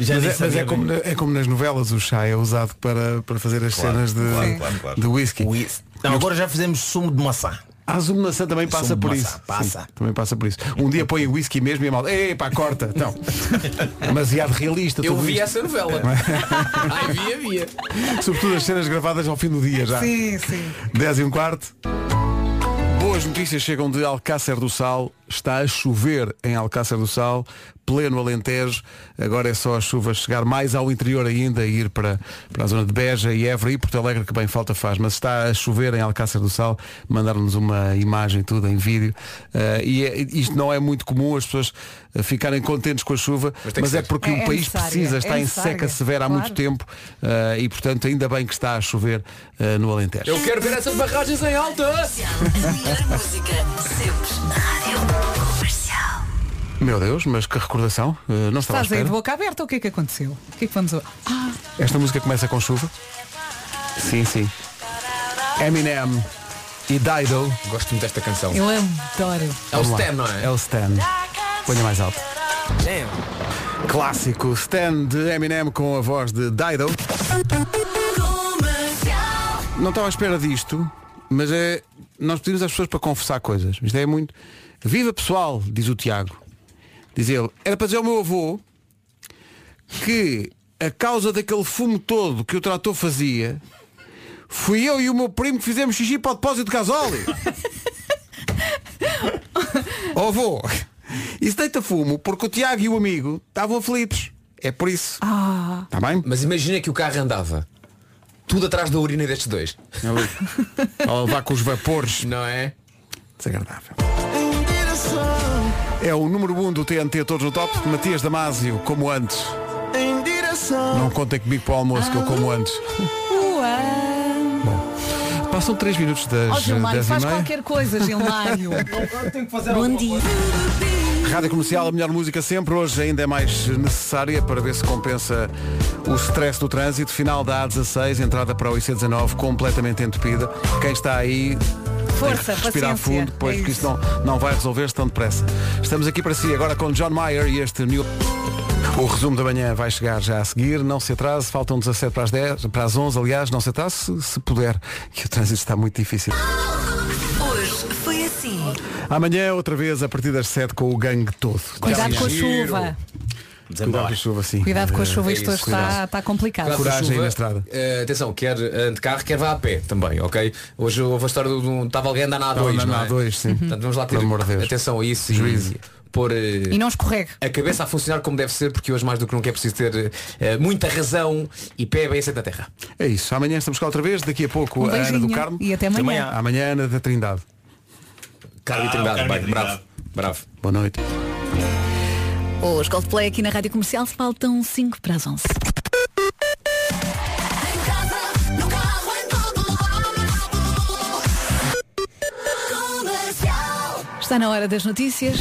Já Mas, nem é, mas é como, é como nas novelas, o chá é usado para, para fazer as Claro, cenas de, claro, claro, claro. de whisky. Whisky. Não, agora já fizemos sumo de maçã. A Zoom maçã também passa Sumo de por maçã, isso. passa. Sim, também passa por isso. Um dia põe o whisky mesmo e a malta. Epá, corta. Então. Demasiado realista. Eu vi isto. essa novela. Ai, via, via. Sobretudo as cenas gravadas ao fim do dia já. Sim, sim. 10 e um quarto. Boas notícias chegam de Alcácer do Sal. Está a chover em Alcácer do Sal, pleno Alentejo. Agora é só a chuva chegar mais ao interior ainda e ir para, para a zona de Beja e Évora e Porto Alegre, que bem falta faz. Mas está a chover em Alcácer do Sal. Mandaram-nos uma imagem, tudo em vídeo. Eh, e é- isto não é muito comum as pessoas ficarem contentes com a chuva, Mas mas, é porque É- o é país precisa, é está em seca severa há claro. muito tempo eh, e portanto ainda bem que está a chover eh, no Alentejo. Eu quero ver essas barragens em alta. A melhor música sempre na rádio comercial. Meu Deus, mas que recordação. Eh, não estava Estás aí de boca aberta, o que é que aconteceu? O que é que vamos? Ah, Esta música começa com chuva? Sim, sim. Eminem e Dido. Gosto muito desta canção. eu adoro. É o. Stan, não é? É o Stan. Ponha mais alto. Clássico Stan de Eminem com a voz de Dido. Não estava à espera disto, mas é. Nós pedimos às pessoas para confessar coisas. Isto é muito. Viva pessoal, diz o Tiago. Diz ele, era para dizer ao meu avô que a causa daquele fumo todo que o trator fazia fui eu e o meu primo que fizemos xixi para o depósito de gasóleo. Ó avô, isso deita fumo porque o Tiago e o amigo estavam aflitos. É por isso. Ah, Está bem? Mas imagina que o carro andava. Tudo atrás da urina destes dois. Ao levar com os vapores. Não é? Desagradável. É o número 1 um do TNT Todos no Top. Matias Damasio, como antes. Não contem comigo para o almoço que eu como antes. uau. Passam 3 minutos das Ó Gilmário, 10 e faz qualquer coisa, Gilmário. Bom dia. Rádio Comercial, a melhor música sempre. Hoje ainda é mais necessária para ver se compensa o stress do trânsito. Final da A16, entrada para o IC19 completamente entupida. Quem está aí Força, respirar paciência. fundo, pois É porque isso. isso não, não vai resolver-se tão depressa. Estamos aqui para si agora com John Mayer e este New. O resumo da manhã vai chegar já a seguir, não se atrase, faltam 17 para as 10, para as 11, aliás, não se atrase se, se puder, que o trânsito está muito difícil. Amanhã, outra vez, a partir das 7 com o gangue todo. Cuidado com a chuva. Cuidado com a chuva, sim. Cuidado com a chuva, É isto hoje está, está complicado. Cuidado a Coragem chuva. na estrada. Eh, atenção, quer ande de carro, quer vá a pé também, ok? Hoje houve a história do. do- Estava alguém a andar na A2, Estava não na é? A2, sim. Portanto, vamos lá ter Pelo amor de Deus. atenção a isso Juízo. e pôr eh, E não escorregue. a cabeça a funcionar como deve ser, porque hoje mais do que nunca é preciso ter eh, muita razão e pé bem aceito na terra. É isso. Amanhã estamos cá outra vez. Daqui a pouco Um a Ana beijinho do Carmo. e até amanhã. Amanhã Ana da Trindade. Carlos e Trindade, bem, bravo, bravo. Boa noite. Os Coldplay aqui na Rádio Comercial faltam 5 para as 11. Está na hora das notícias.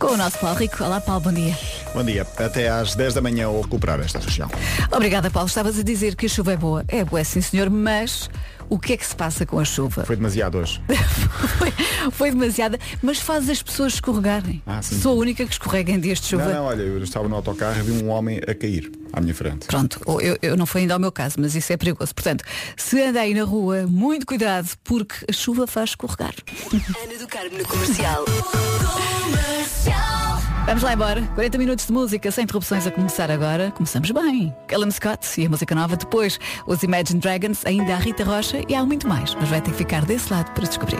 Com o nosso Paulo Rico. Olá Paulo, bom dia. Bom dia. Até às 10 da manhã ou recuperar esta região. Obrigada Paulo. Estavas a dizer que a chuva é boa. É boa sim senhor, mas o que é que se passa com a chuva? Foi demasiado hoje. Foi, foi demasiada, mas faz as pessoas escorregarem. Ah, sim. Sou a única que escorrega em dias de chuva. Não, não, olha, eu estava no autocarro e vi um homem a cair à minha frente. Pronto, eu, eu não foi ainda ao meu caso, mas isso é perigoso. Portanto, se anda aí na rua, muito cuidado, porque a chuva faz escorregar. Ana do Carmo no comercial. Vamos lá embora. 40 minutos de música sem interrupções a começar agora. Começamos bem. Callum Scott e a música nova depois. Os Imagine Dragons, ainda a Rita Rocha e há muito mais. Mas vai ter que ficar desse lado para descobrir.